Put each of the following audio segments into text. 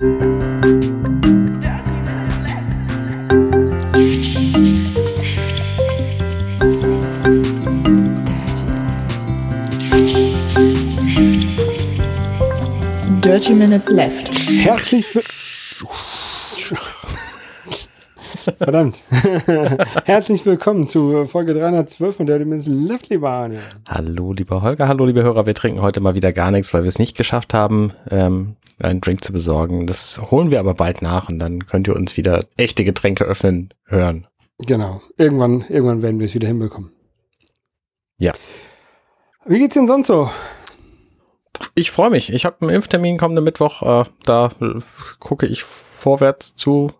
Dirty Minutes Left. Herzlich Verdammt. Herzlich willkommen zu Folge 312 von Dirty Minutes Left, lieber Arne. Hallo, lieber Holger, hallo, liebe Hörer. Wir trinken heute mal wieder gar nichts, weil wir es nicht geschafft haben, ähm, einen Drink zu besorgen. Das holen wir aber bald nach und dann könnt ihr uns wieder echte Getränke öffnen hören. Genau. Irgendwann, irgendwann werden wir es wieder hinbekommen. Ja. Wie geht's denn sonst so? Ich freue mich. Ich habe einen Impftermin kommenden Mittwoch. Äh, da äh, gucke ich vorwärts zu.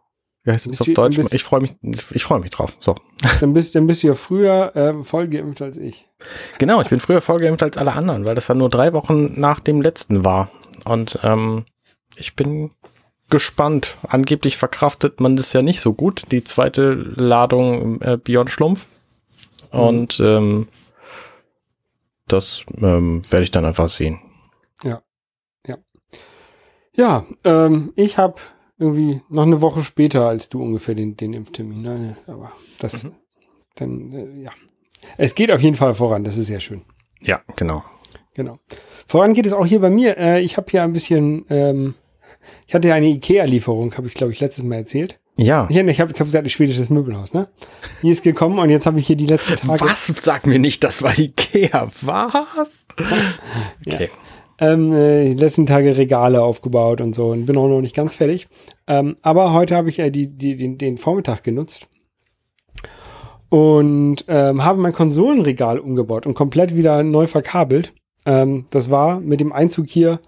Wie heißt das auf Deutsch? Ich freue mich, ich freue mich drauf. So. Dann bist, dann bist du ja früher äh, voll geimpft als ich. Genau, ich bin früher voll geimpft als alle anderen, weil das dann nur drei Wochen nach dem letzten war. Und ähm, ich bin gespannt. Angeblich verkraftet man das ja nicht so gut, die zweite Ladung äh, Beyond Schlumpf. Mhm. Und ähm, das ähm, werde ich dann einfach sehen. Ja, ja. Ja, ähm, ich habe irgendwie noch eine Woche später als du ungefähr den, den Impftermin. Ne? Aber das, mhm. dann, äh, ja. Es geht auf jeden Fall voran, das ist sehr schön. Ja, genau. Genau. Voran geht es auch hier bei mir. Äh, ich habe hier ein bisschen, ähm, ich hatte ja eine IKEA-Lieferung, habe ich glaube ich letztes Mal erzählt. Ja. Ich, ich habe hab gesagt, ein schwedisches Möbelhaus, ne? Hier ist gekommen und jetzt habe ich hier die letzten Tage. Was? Sag mir nicht, das war Ikea. Was? okay. Ja. Ähm, äh, die letzten Tage Regale aufgebaut und so und bin auch noch nicht ganz fertig. Ähm, aber heute habe ich äh, die, die, den, den Vormittag genutzt und ähm, habe mein Konsolenregal umgebaut und komplett wieder neu verkabelt. Ähm, das war mit dem Einzug hier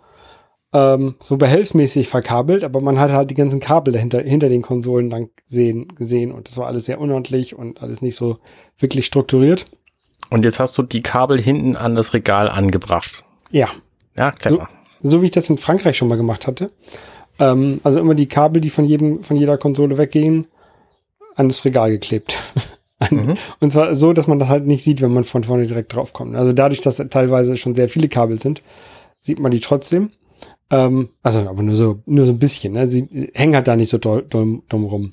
ähm, so behelfsmäßig verkabelt, aber man hat halt die ganzen Kabel dahinter, hinter den Konsolen lang sehen, gesehen und das war alles sehr unordentlich und alles nicht so wirklich strukturiert. Und jetzt hast du die Kabel hinten an das Regal angebracht. Ja. Ja, clever. So, so wie ich das in Frankreich schon mal gemacht hatte. Ähm, also immer die Kabel, die von jedem, von jeder Konsole weggehen, an das Regal geklebt. mhm. Und zwar so, dass man das halt nicht sieht, wenn man von vorne direkt draufkommt. Also dadurch, dass teilweise schon sehr viele Kabel sind, sieht man die trotzdem. Ähm, also, aber nur so, nur so ein bisschen. Ne? Sie hängen halt da nicht so doll, doll, dumm rum.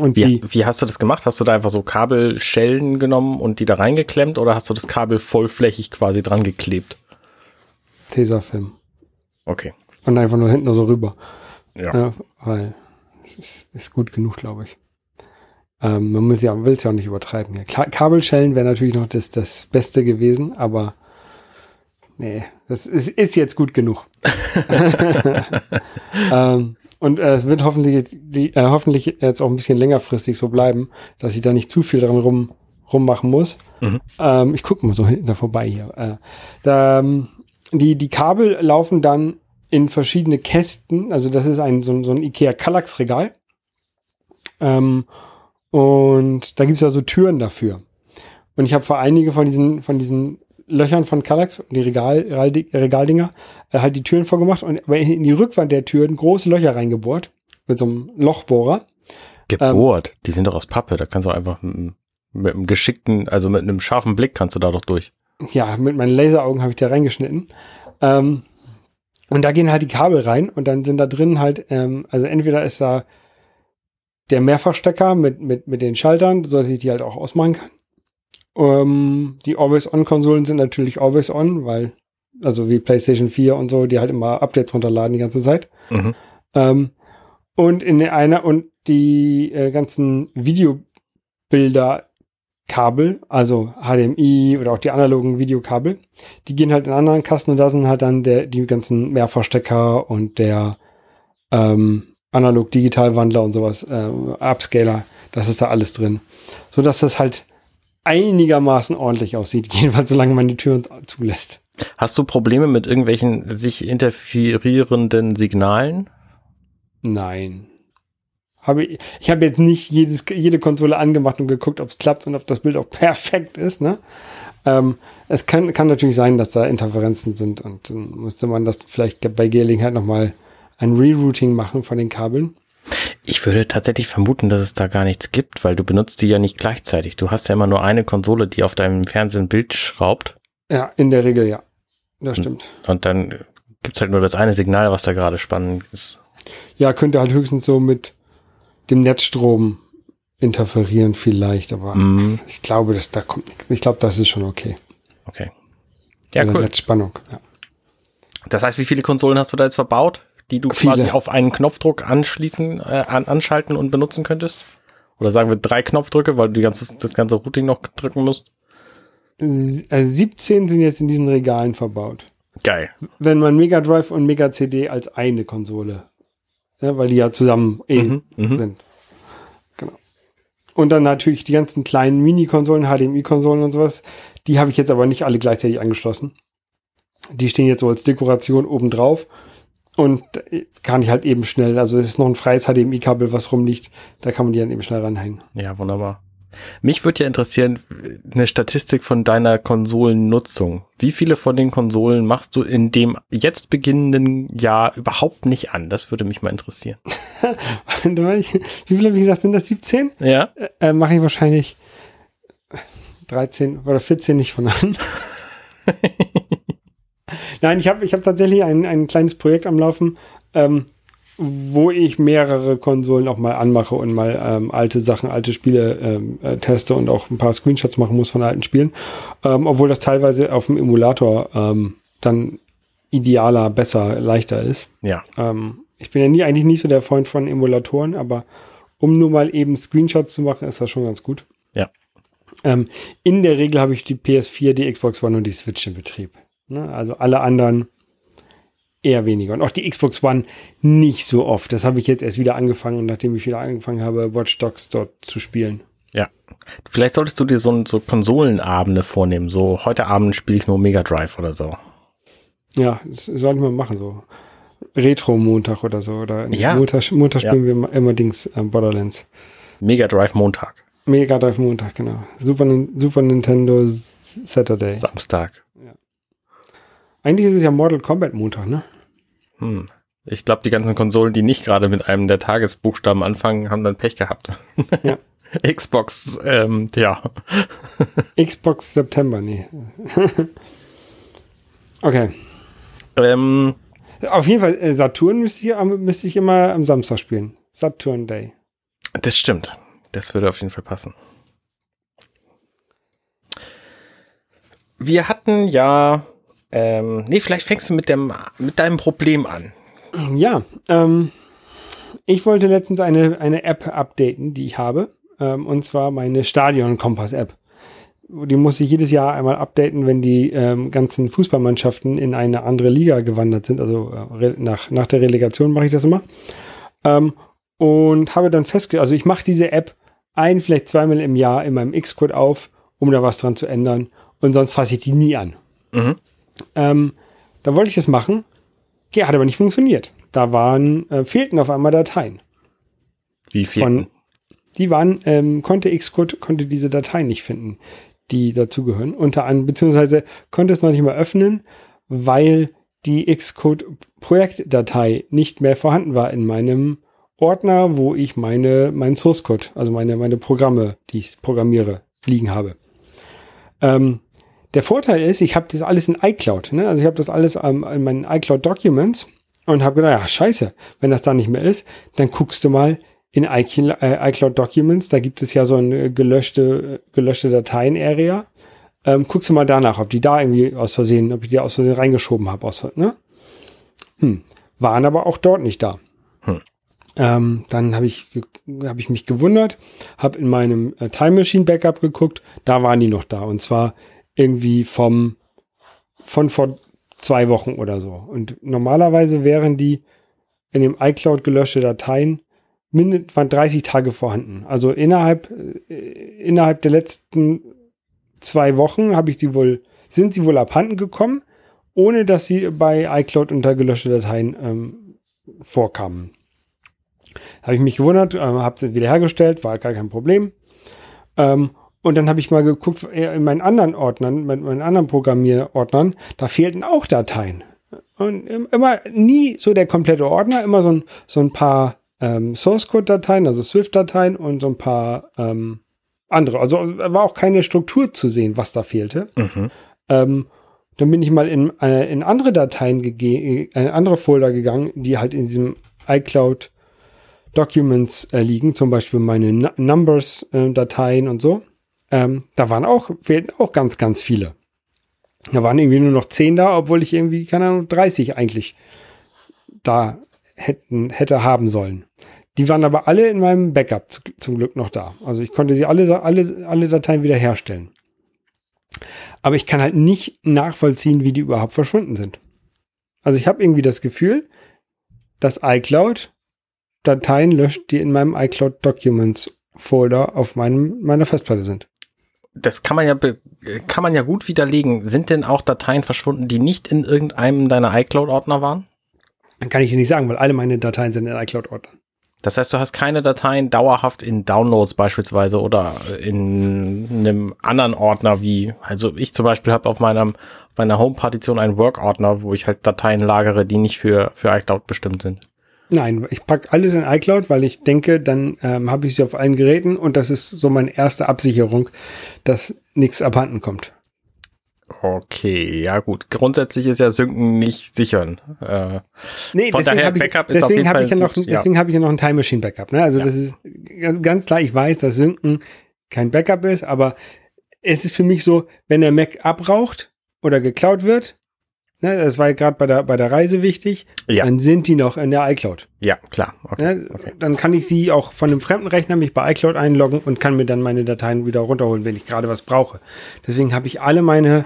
Und wie, wie hast du das gemacht? Hast du da einfach so Kabelschellen genommen und die da reingeklemmt oder hast du das Kabel vollflächig quasi dran geklebt? Tesafilm. Okay. Und einfach nur hinten nur so rüber. Ja. ja weil es ist, ist gut genug, glaube ich. Ähm, man will es ja, ja auch nicht übertreiben. Ja. Kabelschellen wäre natürlich noch das, das Beste gewesen, aber nee, das ist, ist jetzt gut genug. ähm, und äh, es wird hoffentlich, die, äh, hoffentlich jetzt auch ein bisschen längerfristig so bleiben, dass ich da nicht zu viel dran rum, rummachen muss. Mhm. Ähm, ich gucke mal so hinten da vorbei hier. Äh, da, ähm, die, die Kabel laufen dann in verschiedene Kästen. Also das ist ein so, so ein Ikea Kallax Regal. Ähm, und da gibt es ja so Türen dafür. Und ich habe für einige von diesen, von diesen Löchern von Kallax, die Regal, Regaldinger, äh, halt die Türen vorgemacht und in die Rückwand der Türen große Löcher reingebohrt. Mit so einem Lochbohrer. Gebohrt? Ähm, die sind doch aus Pappe, da kannst du einfach mit, mit einem geschickten, also mit einem scharfen Blick kannst du da doch durch. Ja, mit meinen Laseraugen habe ich da reingeschnitten. Ähm, und da gehen halt die Kabel rein und dann sind da drin halt, ähm, also entweder ist da der Mehrfachstecker mit, mit, mit den Schaltern, so dass ich die halt auch ausmachen kann. Ähm, die Always-On-Konsolen sind natürlich Always-On, weil, also wie PlayStation 4 und so, die halt immer Updates runterladen die ganze Zeit. Mhm. Ähm, und in einer, und die äh, ganzen Videobilder Kabel, also HDMI oder auch die analogen Videokabel, die gehen halt in anderen Kasten und da sind halt dann der, die ganzen Mehrverstecker und der ähm, Analog-Digital-Wandler und sowas, äh, Upscaler, das ist da alles drin. So dass das halt einigermaßen ordentlich aussieht, jedenfalls solange man die Tür zulässt. Hast du Probleme mit irgendwelchen sich interferierenden Signalen? Nein. Habe ich ich habe jetzt nicht jedes, jede Konsole angemacht und geguckt, ob es klappt und ob das Bild auch perfekt ist. Ne? Ähm, es kann, kann natürlich sein, dass da Interferenzen sind und dann müsste man das vielleicht bei Gehling nochmal ein Rerouting machen von den Kabeln. Ich würde tatsächlich vermuten, dass es da gar nichts gibt, weil du benutzt die ja nicht gleichzeitig. Du hast ja immer nur eine Konsole, die auf deinem Fernsehen ein Bild schraubt. Ja, in der Regel ja. Das stimmt. Und, und dann gibt's halt nur das eine Signal, was da gerade spannend ist. Ja, könnte halt höchstens so mit dem Netzstrom interferieren vielleicht, aber Mhm. ich glaube, dass da kommt nichts. Ich glaube, das ist schon okay. Okay. Ja, Oder cool. Netzspannung. Ja. Das heißt, wie viele Konsolen hast du da jetzt verbaut, die du Viele. quasi auf einen Knopfdruck anschließen, äh, an, anschalten und benutzen könntest? Oder sagen wir drei Knopfdrücke, weil du ganze, das ganze Routing noch drücken musst? S- Also 17 sind jetzt in diesen Regalen verbaut. Geil. Wenn man Mega Drive und Mega CD als eine Konsole, ja, weil die ja zusammen eh Mhm, mhm. sind. Genau. Und dann natürlich die ganzen kleinen Mini-Konsolen, HDMI-Konsolen und sowas, die habe ich jetzt aber nicht alle gleichzeitig angeschlossen. Die stehen jetzt so als Dekoration oben drauf. Und jetzt kann ich halt eben schnell, also es ist noch ein freies HDMI-Kabel, was rumliegt, da kann man die dann eben schnell ranhängen. Ja, wunderbar. Mich würde ja interessieren, eine Statistik von deiner Konsolennutzung. Wie viele von den Konsolen machst du in dem jetzt beginnenden Jahr überhaupt nicht an? Das würde mich mal interessieren. Wie viele, wie gesagt, sind das 17? Ja? Äh, Mache ich wahrscheinlich 13 oder 14 nicht von an. Nein, ich habe ich hab tatsächlich ein, ein kleines Projekt am Laufen, ähm, wo ich mehrere Konsolen auch mal anmache und mal ähm, alte Sachen, alte Spiele ähm, äh, teste und auch ein paar Screenshots machen muss von alten Spielen. Ähm, obwohl das teilweise auf dem Emulator ähm, dann idealer, besser, leichter ist. Ja. Ähm, ich bin ja nie, eigentlich nicht so der Freund von Emulatoren, aber um nur mal eben Screenshots zu machen, ist das schon ganz gut. Ja. In der Regel habe ich die PS4, die Xbox One und die Switch in Betrieb. Ne? Also alle anderen eher weniger. Und auch die Xbox One nicht so oft. Das habe ich jetzt erst wieder angefangen, nachdem ich wieder angefangen habe, Watch Dogs dort zu spielen. Ja. Vielleicht solltest du dir so, so Konsolenabende vornehmen. So, heute Abend spiele ich nur Mega Drive oder so. Ja, das sollten wir machen, so. Retro-Montag oder so. Oder Ja. Montag, Montag Ja. spielen wir immer- Dings äh, Borderlands. Mega Drive Montag. Mega Drive Montag, genau. Super, Super Nintendo Saturday. Samstag. Eigentlich ist es ja Mortal Kombat Montag, ne? Hm. Ich glaube, die ganzen Konsolen, die nicht gerade mit einem der Tagesbuchstaben anfangen, haben dann Pech gehabt. Ja. Xbox, ähm, ja. Xbox September, nee. okay. Ähm, Auf jeden Fall, äh, Saturn müsste ich, müsste ich immer am Samstag spielen. Saturn Day. das stimmt. Das würde auf jeden Fall passen. Wir hatten ja, ähm, nee, vielleicht fängst du mit dem, mit deinem Problem an. Ja, ähm, ich wollte letztens eine, eine App updaten, die ich habe. Ähm, und zwar meine Stadion-Kompass-App. Die muss ich jedes Jahr einmal updaten, wenn die ähm, ganzen Fußballmannschaften in eine andere Liga gewandert sind. Also äh, nach, nach der Relegation mache ich das immer. Ähm, und habe dann festgestellt, also ich mache diese App ein, vielleicht zweimal im Jahr in meinem Xcode auf, um da was dran zu ändern. Und sonst fasse ich die nie an. Mhm. Ähm, da wollte ich das machen. Ja, hat aber nicht funktioniert. Da waren, äh, fehlten auf einmal Dateien. Wie viel? Von- Die waren, ähm, konnte Xcode, konnte diese Dateien nicht finden, die dazugehören. Unter anderem, beziehungsweise konnte es noch nicht mal öffnen, weil die Xcode-Projektdatei nicht mehr vorhanden war in meinem Ordner, wo ich meine, meinen Source Code, also meine, meine Programme, die ich programmiere, liegen habe. Ähm, der Vorteil ist, ich habe das alles in iCloud. Ne? Also ich habe das alles ähm, in meinen iCloud Documents und habe gedacht, ja, scheiße, wenn das da nicht mehr ist, dann guckst du mal in äh, iCloud Documents, da gibt es ja so eine gelöschte, gelöschte Dateien-Area. Ähm, guckst du mal danach, ob die da irgendwie aus Versehen, ob ich die aus Versehen reingeschoben habe. Aus, ne? hm. Waren aber auch dort nicht da. Hm. Ähm, dann habe ich, hab ich mich gewundert, habe in meinem äh, Time Machine Backup geguckt, da waren die noch da. Und zwar irgendwie vom, von vor zwei Wochen oder so. Und normalerweise wären die in dem iCloud gelöschte Dateien mindestens waren 30 Tage vorhanden. Also innerhalb, äh, innerhalb der letzten zwei Wochen habe ich sie wohl, sind sie wohl abhanden gekommen, ohne dass sie bei iCloud unter gelöschte Dateien ähm, vorkamen. Habe ich mich gewundert, äh, habe sie wiederhergestellt, war gar kein Problem. Ähm, und dann habe ich mal geguckt, äh, in meinen anderen Ordnern, mit meinen anderen Programmierordnern, da fehlten auch Dateien. Und im- immer nie so der komplette Ordner, immer so ein, so ein paar ähm, Source Code Dateien, also Swift Dateien und so ein paar ähm, andere. Also da war auch keine Struktur zu sehen, was da fehlte. Mhm. Ähm, dann bin ich mal in, äh, in andere Dateien, gege- äh, in andere Folder gegangen, die halt in diesem iCloud Documents äh, liegen, zum Beispiel meine N Numbers-Dateien äh, und so. Ähm, da waren auch, fehlten auch ganz, ganz viele. Da waren irgendwie nur noch 10 da, obwohl ich irgendwie, keine Ahnung, 30 eigentlich da hätten, hätte haben sollen. Die waren aber alle in meinem Backup zu, zum Glück noch da. Also ich konnte sie alle, alle, alle Dateien wiederherstellen. Aber ich kann halt nicht nachvollziehen, wie die überhaupt verschwunden sind. Also ich habe irgendwie das Gefühl, dass iCloud Dateien löscht, die in meinem iCloud Documents Folder auf meinem, meiner Festplatte sind. Das kann man ja kann man ja gut widerlegen. Sind denn auch Dateien verschwunden, die nicht in irgendeinem deiner iCloud Ordner waren? Dann kann ich dir nicht sagen, weil alle meine Dateien sind in iCloud Ordnern. Das heißt, du hast keine Dateien dauerhaft in Downloads beispielsweise oder in einem anderen Ordner wie, also ich zum Beispiel habe auf meinem, meiner Home-Partition einen Work-Ordner, wo ich halt Dateien lagere, die nicht für, für iCloud bestimmt sind. Nein, ich packe alles in iCloud, weil ich denke, dann ähm, habe ich sie auf allen Geräten und das ist so meine erste Absicherung, dass nichts abhanden kommt. Okay, ja gut. Grundsätzlich ist ja Synken nicht sichern. Äh, nee, von daher ich, Backup ist deswegen habe ich ja noch, gut, deswegen ja. habe ich ja noch ein Time Machine Backup. Ne? Also ja. das ist ganz klar. Ich weiß, dass Synken kein Backup ist, aber es ist für mich so, wenn der Mac abraucht oder geklaut wird, ne, das war ja gerade bei der bei der Reise wichtig, ja. dann sind die noch in der iCloud. Ja, klar. Okay. Ne? okay. Dann kann ich sie auch von einem fremden Rechner mich bei iCloud einloggen und kann mir dann meine Dateien wieder runterholen, wenn ich gerade was brauche. Deswegen habe ich alle meine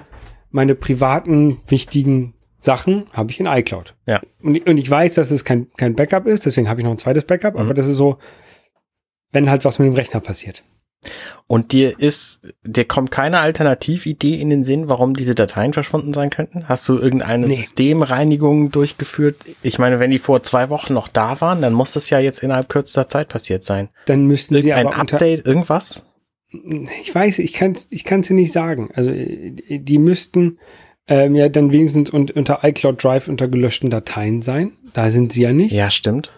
meine privaten wichtigen Sachen habe ich in iCloud. Ja. Und, und ich weiß, dass es kein, kein Backup ist, deswegen habe ich noch ein zweites Backup, mhm. aber das ist so, wenn halt was mit dem Rechner passiert. Und dir ist, dir kommt keine Alternatividee in den Sinn, warum diese Dateien verschwunden sein könnten? Hast du irgendeine nee. Systemreinigung durchgeführt? Ich meine, wenn die vor zwei Wochen noch da waren, dann muss das ja jetzt innerhalb kürzester Zeit passiert sein. Dann müssten Irgendein sie aber ein Update, irgendwas? ich weiß, ich kann es ich kann's dir nicht sagen. Also die müssten ähm, ja dann wenigstens un unter iCloud Drive unter gelöschten Dateien sein. Da sind sie ja nicht. Ja, stimmt.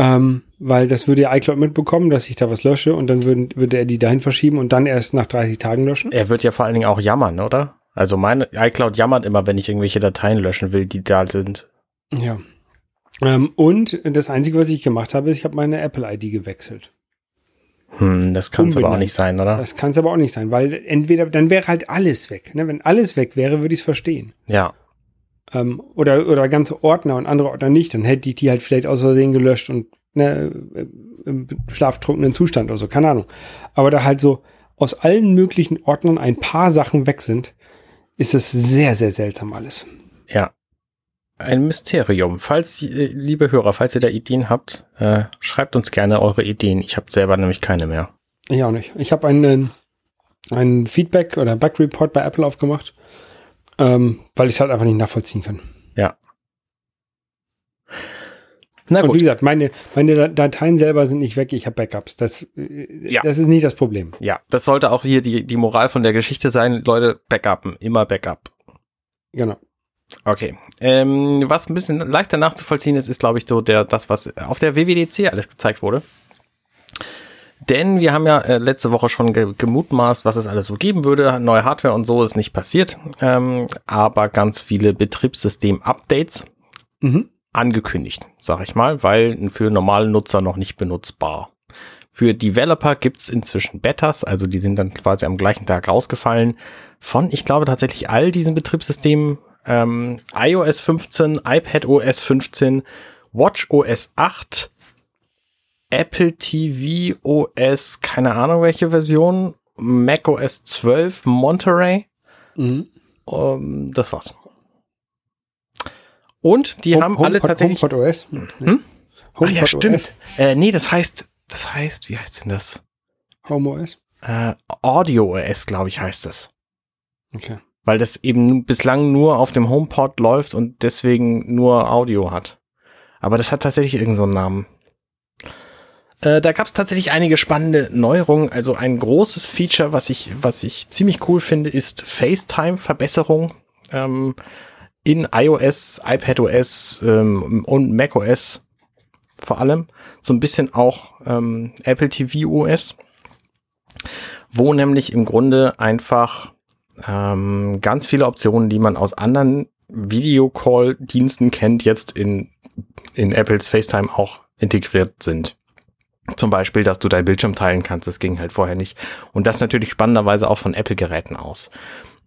Ähm, weil das würde ja iCloud mitbekommen, dass ich da was lösche und dann würden, würde er die dahin verschieben und dann erst nach 30 Tagen löschen. Er wird ja vor allen Dingen auch jammern, oder? Also meine iCloud jammert immer, wenn ich irgendwelche Dateien löschen will, die da sind. Ja. Ähm, und das Einzige, was ich gemacht habe, ist, ich habe meine Apple-ID gewechselt. Hm, das kann es aber auch nicht sein, oder? Das kann es aber auch nicht sein, weil entweder, dann wäre halt alles weg. Ne? Wenn alles weg wäre, würde ich es verstehen. Ja. Ähm, oder, oder ganze Ordner und andere Ordner nicht, dann hätte ich die halt vielleicht aus Versehen gelöscht und ne, im schlaftrunkenen Zustand oder so, keine Ahnung. Aber da halt so aus allen möglichen Ordnern ein paar Sachen weg sind, ist es sehr, sehr seltsam alles. Ja ein Mysterium. Falls, äh, liebe Hörer, falls ihr da Ideen habt, äh, schreibt uns gerne eure Ideen. Ich habe selber nämlich keine mehr. Ich auch nicht. Ich habe einen, einen Feedback oder Bug-Report bei Apple aufgemacht, ähm, weil ich es halt einfach nicht nachvollziehen kann. Ja. Na gut. Und wie gesagt, meine, meine Dateien selber sind nicht weg, ich habe Backups. Das, äh, ja. das ist nicht das Problem. Ja, das sollte auch hier die, die Moral von der Geschichte sein. Leute, Backuppen, immer Backup. Genau. Okay. Ähm, was ein bisschen leichter nachzuvollziehen ist, ist, glaube ich, so der, das, was auf der WWDC alles gezeigt wurde. Denn wir haben ja äh, letzte Woche schon ge gemutmaßt, was es alles so geben würde. Neue Hardware und so ist nicht passiert. Ähm, aber ganz viele Betriebssystem-Updates mhm. angekündigt, sag ich mal, weil für normale Nutzer noch nicht benutzbar. Für Developer gibt's inzwischen Betas, also die sind dann quasi am gleichen Tag rausgefallen. Von, ich glaube tatsächlich all diesen Betriebssystemen ähm, iOS 15, iPadOS 15, WatchOS 8, Apple TV OS, keine Ahnung welche Version, macOS 12, Monterey. Mhm. Um, ähm, das war's. Und die Home, haben alle HomePod, tatsächlich. HomePod OS. Hm? HomePod ah, ja, stimmt. Äh, nee, das heißt, das heißt, wie heißt denn das? Home OS? Äh, Audio OS, glaube ich, heißt das. Okay weil das eben bislang nur auf dem HomePod läuft und deswegen nur Audio hat. Aber das hat tatsächlich irgendeinen so Namen. Äh, da gab es tatsächlich einige spannende Neuerungen. Also ein großes Feature, was ich, was ich ziemlich cool finde, ist FaceTime-Verbesserung ähm, in iOS, iPadOS ähm, und macOS vor allem. So ein bisschen auch ähm, Apple TV OS, wo nämlich im Grunde einfach ähm, ganz viele Optionen, die man aus anderen Videocall-Diensten kennt, jetzt in, in Apples FaceTime auch integriert sind. Zum Beispiel, dass du dein Bildschirm teilen kannst, das ging halt vorher nicht. Und das natürlich spannenderweise auch von Apple-Geräten aus.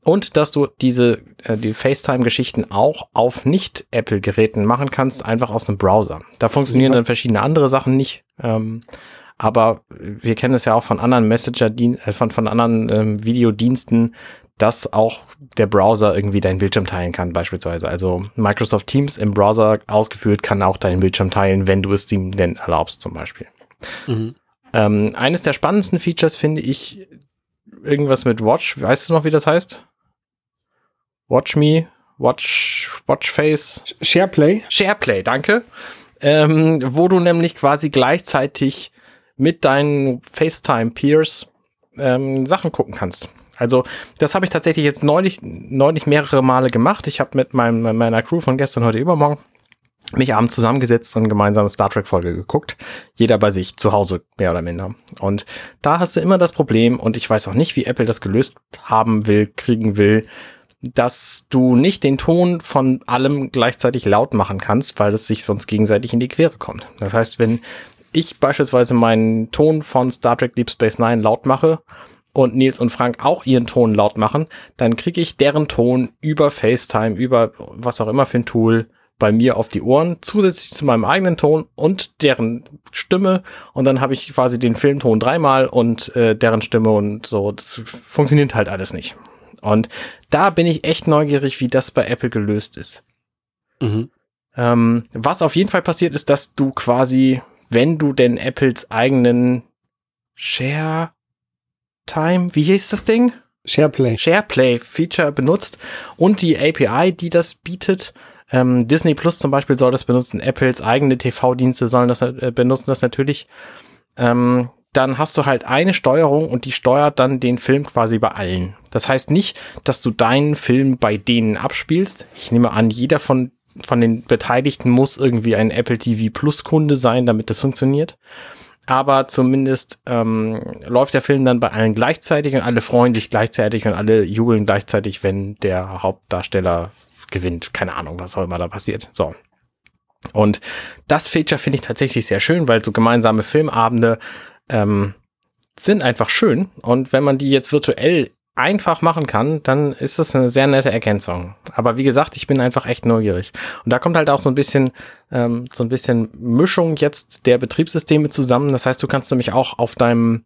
Und dass du diese äh, die FaceTime-Geschichten auch auf Nicht-Apple-Geräten machen kannst, einfach aus einem Browser. Da funktionieren ja. dann verschiedene andere Sachen nicht. Ähm, aber wir kennen es ja auch von anderen Messenger, äh, von, von anderen ähm, Videodiensten, dass auch der Browser irgendwie deinen Bildschirm teilen kann, beispielsweise. Also Microsoft Teams im Browser ausgeführt kann auch deinen Bildschirm teilen, wenn du es ihm denn erlaubst, zum Beispiel. Mhm. Ähm, eines der spannendsten Features finde ich irgendwas mit Watch. Weißt du noch, wie das heißt? Watch Me, Watch, Watchface. SharePlay. SharePlay, danke. Ähm, wo du nämlich quasi gleichzeitig mit deinen FaceTime-Peers ähm, Sachen gucken kannst. Also das habe ich tatsächlich jetzt neulich, neulich mehrere Male gemacht. Ich habe mit meinem, meiner Crew von gestern, heute, übermorgen mich abends zusammengesetzt und gemeinsam Star Trek Folge geguckt. Jeder bei sich zu Hause, mehr oder minder. Und da hast du immer das Problem, und ich weiß auch nicht, wie Apple das gelöst haben will, kriegen will, dass du nicht den Ton von allem gleichzeitig laut machen kannst, weil es sich sonst gegenseitig in die Quere kommt. Das heißt, wenn ich beispielsweise meinen Ton von Star Trek Deep Space Nine laut mache und Nils und Frank auch ihren Ton laut machen, dann kriege ich deren Ton über FaceTime, über was auch immer für ein Tool bei mir auf die Ohren, zusätzlich zu meinem eigenen Ton und deren Stimme. Und dann habe ich quasi den Filmton dreimal und äh, deren Stimme und so. Das funktioniert halt alles nicht. Und da bin ich echt neugierig, wie das bei Apple gelöst ist. Mhm. Ähm, was auf jeden Fall passiert ist, dass du quasi, wenn du denn Apples eigenen Share Time, wie hieß das Ding? SharePlay. SharePlay Feature benutzt und die API, die das bietet. Ähm, Disney Plus zum Beispiel soll das benutzen, Apples eigene TV-Dienste sollen das äh, benutzen das natürlich. Ähm, dann hast du halt eine Steuerung und die steuert dann den Film quasi bei allen. Das heißt nicht, dass du deinen Film bei denen abspielst. Ich nehme an, jeder von, von den Beteiligten muss irgendwie ein Apple TV Plus Kunde sein, damit das funktioniert. Aber zumindest ähm, läuft der Film dann bei allen gleichzeitig und alle freuen sich gleichzeitig und alle jubeln gleichzeitig, wenn der Hauptdarsteller gewinnt. Keine Ahnung, was auch immer da passiert. So. Und das Feature finde ich tatsächlich sehr schön, weil so gemeinsame Filmabende ähm, sind einfach schön. Und wenn man die jetzt virtuell einfach machen kann, dann ist das eine sehr nette Ergänzung. Aber wie gesagt, ich bin einfach echt neugierig. Und da kommt halt auch so ein bisschen, ähm, so ein bisschen Mischung jetzt der Betriebssysteme zusammen. Das heißt, du kannst nämlich auch auf deinem,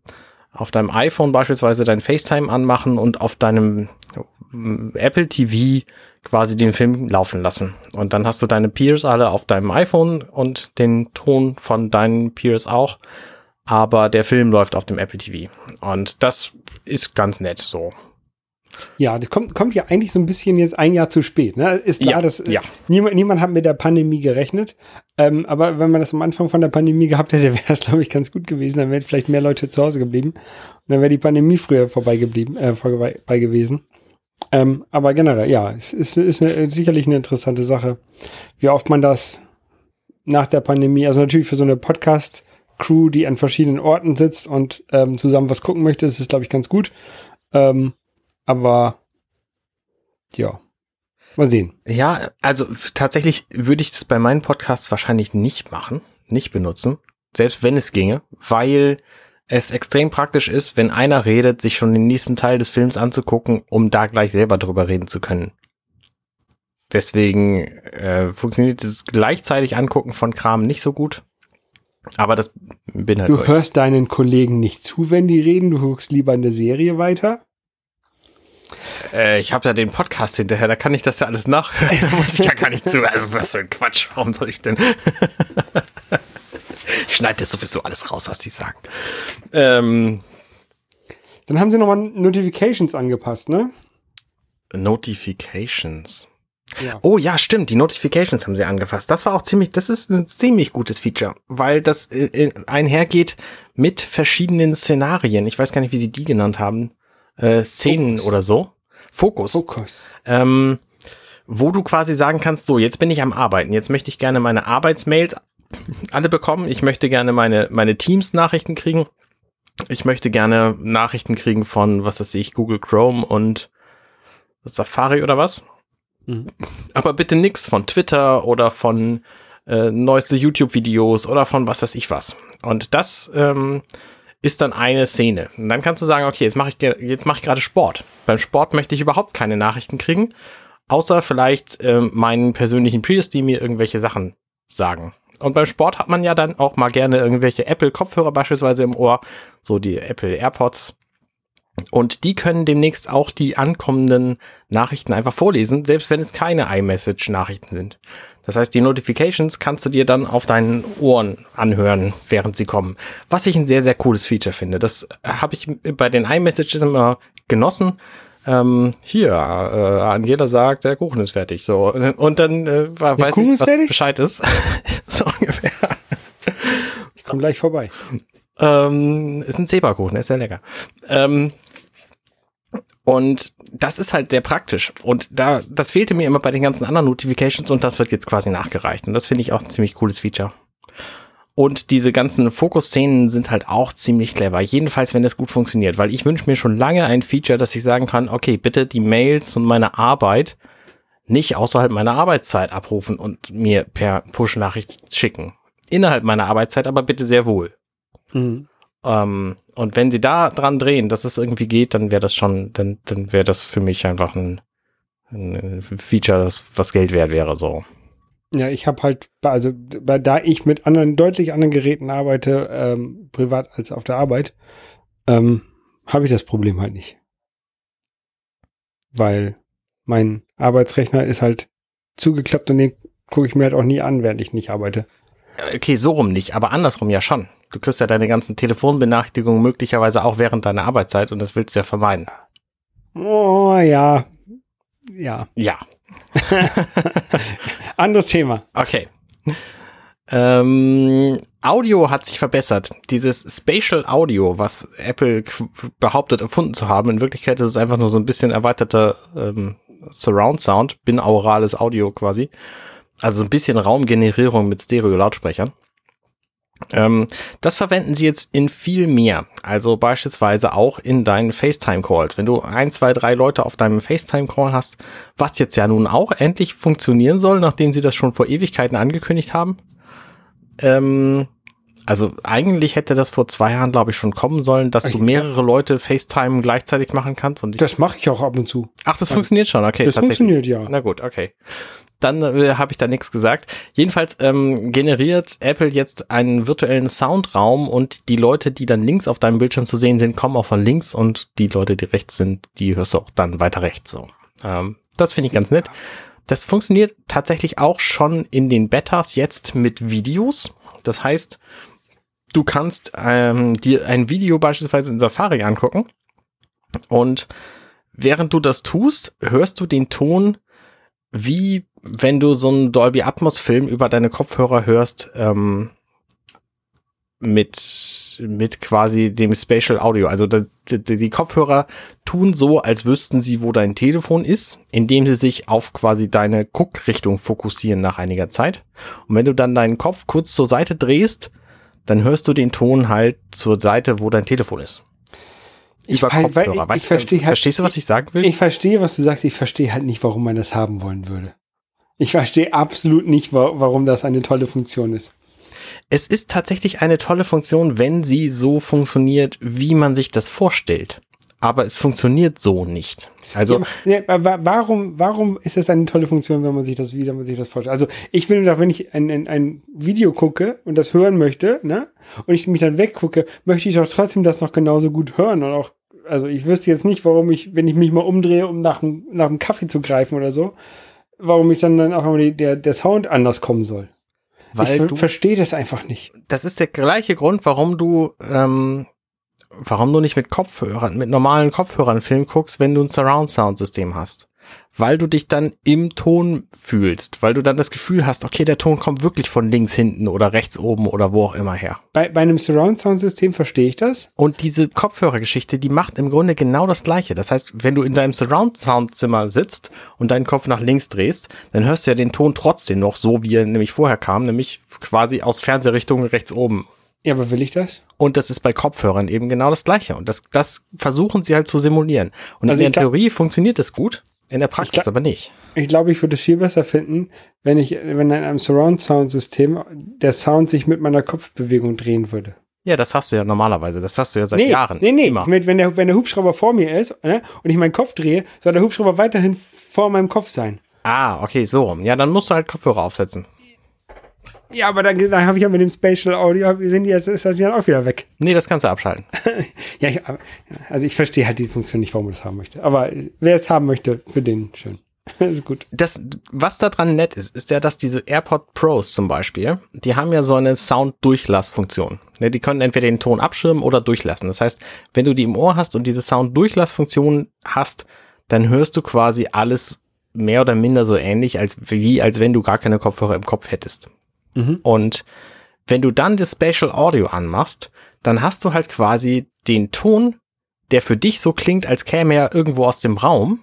auf deinem iPhone beispielsweise dein FaceTime anmachen und auf deinem äh, Apple TV quasi den Film laufen lassen. Und dann hast du deine Peers alle auf deinem iPhone und den Ton von deinen Peers auch aber der Film läuft auf dem Apple TV. Und das ist ganz nett so. Ja, das kommt, kommt ja eigentlich so ein bisschen jetzt ein Jahr zu spät. Ne? Ist klar, ja, dass ja. niemand, niemand hat mit der Pandemie gerechnet. Ähm, aber wenn man das am Anfang von der Pandemie gehabt hätte, wäre das, glaube ich, ganz gut gewesen. Dann wären vielleicht mehr Leute zu Hause geblieben. Und dann wäre die Pandemie früher vorbei geblieben, äh, vorbei gewesen. Ähm, aber generell, ja, es ist, ist eine, sicherlich eine interessante Sache, wie oft man das nach der Pandemie, also natürlich für so eine Podcast- Crew, die an verschiedenen Orten sitzt und ähm, zusammen was gucken möchte, ist es, glaube ich, ganz gut. Ähm, aber ja, mal sehen. Ja, also tatsächlich würde ich das bei meinen Podcasts wahrscheinlich nicht machen, nicht benutzen, selbst wenn es ginge, weil es extrem praktisch ist, wenn einer redet, sich schon den nächsten Teil des Films anzugucken, um da gleich selber drüber reden zu können. Deswegen äh, funktioniert das gleichzeitig Angucken von Kram nicht so gut. Aber das bin halt. Du euch. hörst deinen Kollegen nicht zu, wenn die reden, du guckst lieber in der Serie weiter. Äh, ich habe ja den Podcast hinterher, da kann ich das ja alles nachhören. Da muss ich ja gar nicht zu. Also was für ein Quatsch, warum soll ich denn? ich schneide das sowieso alles raus, was die sagen. Ähm, Dann haben sie nochmal Notifications angepasst, ne? Notifications. Ja. Oh ja, stimmt. Die Notifications haben sie angefasst. Das war auch ziemlich, das ist ein ziemlich gutes Feature, weil das äh, einhergeht mit verschiedenen Szenarien. Ich weiß gar nicht, wie sie die genannt haben. Äh, Szenen Focus. oder so. Fokus. Fokus. Ähm, wo du quasi sagen kannst, so, jetzt bin ich am Arbeiten. Jetzt möchte ich gerne meine Arbeitsmails alle bekommen. Ich möchte gerne meine, meine Teams-Nachrichten kriegen. Ich möchte gerne Nachrichten kriegen von, was weiß ich, Google Chrome und Safari oder was. Mhm. Aber bitte nix von Twitter oder von äh, neueste YouTube-Videos oder von was weiß ich was. Und das ähm, ist dann eine Szene. Und dann kannst du sagen, okay, jetzt mache ich jetzt mache ich gerade Sport. Beim Sport möchte ich überhaupt keine Nachrichten kriegen, außer vielleicht äh, meinen persönlichen Prius, die mir irgendwelche Sachen sagen. Und beim Sport hat man ja dann auch mal gerne irgendwelche Apple-Kopfhörer beispielsweise im Ohr, so die Apple AirPods. Und die können demnächst auch die ankommenden Nachrichten einfach vorlesen, selbst wenn es keine iMessage-Nachrichten sind. Das heißt, die Notifications kannst du dir dann auf deinen Ohren anhören, während sie kommen. Was ich ein sehr, sehr cooles Feature finde. Das habe ich bei den iMessages immer genossen. Ähm, hier, äh, Angela sagt, der Kuchen ist fertig. So. Und dann äh, der weiß Kuchen ich, was fertig? Bescheid ist. so ungefähr. Ich komme gleich vorbei. Ähm, ist ein Zebrakuchen, ist sehr lecker. Ähm, und das ist halt sehr praktisch. Und da, das fehlte mir immer bei den ganzen anderen Notifications und das wird jetzt quasi nachgereicht. Und das finde ich auch ein ziemlich cooles Feature. Und diese ganzen Fokusszenen sind halt auch ziemlich clever. Jedenfalls, wenn das gut funktioniert. Weil ich wünsche mir schon lange ein Feature, dass ich sagen kann, okay, bitte die Mails von meiner Arbeit nicht außerhalb meiner Arbeitszeit abrufen und mir per Push-Nachricht schicken. Innerhalb meiner Arbeitszeit aber bitte sehr wohl. Mhm. Ähm, und wenn sie da dran drehen, dass es irgendwie geht, dann wäre das schon, dann, dann wäre das für mich einfach ein, ein Feature, das was Geld wert wäre, so. Ja, ich habe halt, also da ich mit anderen, deutlich anderen Geräten arbeite, ähm, privat als auf der Arbeit, ähm, habe ich das Problem halt nicht. Weil mein Arbeitsrechner ist halt zugeklappt und den gucke ich mir halt auch nie an, während ich nicht arbeite. Okay, so rum nicht, aber andersrum ja schon. Du kriegst ja deine ganzen Telefonbenachrichtigungen möglicherweise auch während deiner Arbeitszeit und das willst du ja vermeiden. Oh ja. Ja. Ja. Anderes Thema. Okay. Ähm, Audio hat sich verbessert. Dieses Spatial Audio, was Apple behauptet erfunden zu haben, in Wirklichkeit ist es einfach nur so ein bisschen erweiterter ähm, Surround Sound, binaurales Audio quasi. Also ein bisschen Raumgenerierung mit Stereo-Lautsprechern. Ähm, das verwenden sie jetzt in viel mehr. Also beispielsweise auch in deinen FaceTime-Calls. Wenn du ein, zwei, drei Leute auf deinem FaceTime-Call hast, was jetzt ja nun auch endlich funktionieren soll, nachdem sie das schon vor Ewigkeiten angekündigt haben. Ähm, also eigentlich hätte das vor zwei Jahren, glaube ich, schon kommen sollen, dass ich du mehrere Leute FaceTime gleichzeitig machen kannst. Und das mache ich auch ab und zu. Ach, das funktioniert schon, okay. Das funktioniert, ja. Na gut, okay dann äh, habe ich da nichts gesagt. Jedenfalls ähm, generiert Apple jetzt einen virtuellen Soundraum und die Leute, die dann links auf deinem Bildschirm zu sehen sind, kommen auch von links und die Leute, die rechts sind, die hörst du auch dann weiter rechts so. Ähm, das finde ich ganz nett. Das funktioniert tatsächlich auch schon in den Betas jetzt mit Videos. Das heißt, du kannst ähm, dir ein Video beispielsweise in Safari angucken und während du das tust, hörst du den Ton wie wenn du so einen Dolby Atmos Film über deine Kopfhörer hörst, ähm, mit, mit quasi dem Spatial Audio. Also die, die, die, Kopfhörer tun so, als wüssten sie, wo dein Telefon ist, indem sie sich auf quasi deine Guckrichtung fokussieren nach einiger Zeit. Und wenn du dann deinen Kopf kurz zur Seite drehst, dann hörst du den Ton halt zur Seite, wo dein Telefon ist. Ich, weil, weil ich, weißt, ich verstehe halt, Verstehst du, was ich sagen will? Ich verstehe, was du sagst. Ich verstehe halt nicht, warum man das haben wollen würde. Ich verstehe absolut nicht, warum das eine tolle Funktion ist. Es ist tatsächlich eine tolle Funktion, wenn sie so funktioniert, wie man sich das vorstellt. Aber es funktioniert so nicht. Also ja, warum, warum ist das eine tolle Funktion, wenn man sich das wieder, man sich das vorstellt? Also ich will doch, wenn ich ein, ein, ein Video gucke und das hören möchte, ne, und ich mich dann weggucke, möchte ich doch trotzdem das noch genauso gut hören und auch also ich wüsste jetzt nicht, warum ich, wenn ich mich mal umdrehe, um nach, nach einem Kaffee zu greifen oder so, warum ich dann, dann auch immer die, der, der Sound anders kommen soll. Weil ich verstehe das einfach nicht. Das ist der gleiche Grund, warum du, ähm, warum du nicht mit Kopfhörern, mit normalen Kopfhörern Film guckst, wenn du ein Surround Sound System hast weil du dich dann im Ton fühlst, weil du dann das Gefühl hast, okay, der Ton kommt wirklich von links hinten oder rechts oben oder wo auch immer her. Bei, bei einem Surround-Sound-System verstehe ich das. Und diese Kopfhörergeschichte, die macht im Grunde genau das Gleiche. Das heißt, wenn du in deinem Surround-Sound-Zimmer sitzt und deinen Kopf nach links drehst, dann hörst du ja den Ton trotzdem noch so, wie er nämlich vorher kam, nämlich quasi aus Fernsehrichtung rechts oben. Ja, aber will ich das? Und das ist bei Kopfhörern eben genau das Gleiche. Und das, das versuchen sie halt zu simulieren. Und also in der Theorie funktioniert das gut. In der Praxis glaub- aber nicht. Ich glaube, ich würde es viel besser finden, wenn ich, wenn in einem Surround-Sound-System der Sound sich mit meiner Kopfbewegung drehen würde. Ja, das hast du ja normalerweise. Das hast du ja seit nee, Jahren. Nee, nee, Immer. Mit, wenn, der, wenn der Hubschrauber vor mir ist ne, und ich meinen Kopf drehe, soll der Hubschrauber weiterhin vor meinem Kopf sein. Ah, okay, so rum. Ja, dann musst du halt Kopfhörer aufsetzen. Ja, aber dann, dann habe ich ja mit dem Spatial Audio, sind die jetzt, ist das ja auch wieder weg. Nee, das kannst du abschalten. Ja, ich, also ich verstehe halt die Funktion nicht, warum man das haben möchte. Aber wer es haben möchte, für den schön. ist gut. Das, was da dran nett ist, ist ja, dass diese AirPod Pros zum Beispiel, die haben ja so eine Sound-Durchlassfunktion. Ne, die können entweder den Ton abschirmen oder durchlassen. Das heißt, wenn du die im Ohr hast und diese Sound-Durchlassfunktion hast, dann hörst du quasi alles mehr oder minder so ähnlich, als wie als wenn du gar keine Kopfhörer im Kopf hättest. Mhm. Und wenn du dann das Spatial Audio anmachst, dann hast du halt quasi den Ton, der für dich so klingt, als käme er irgendwo aus dem Raum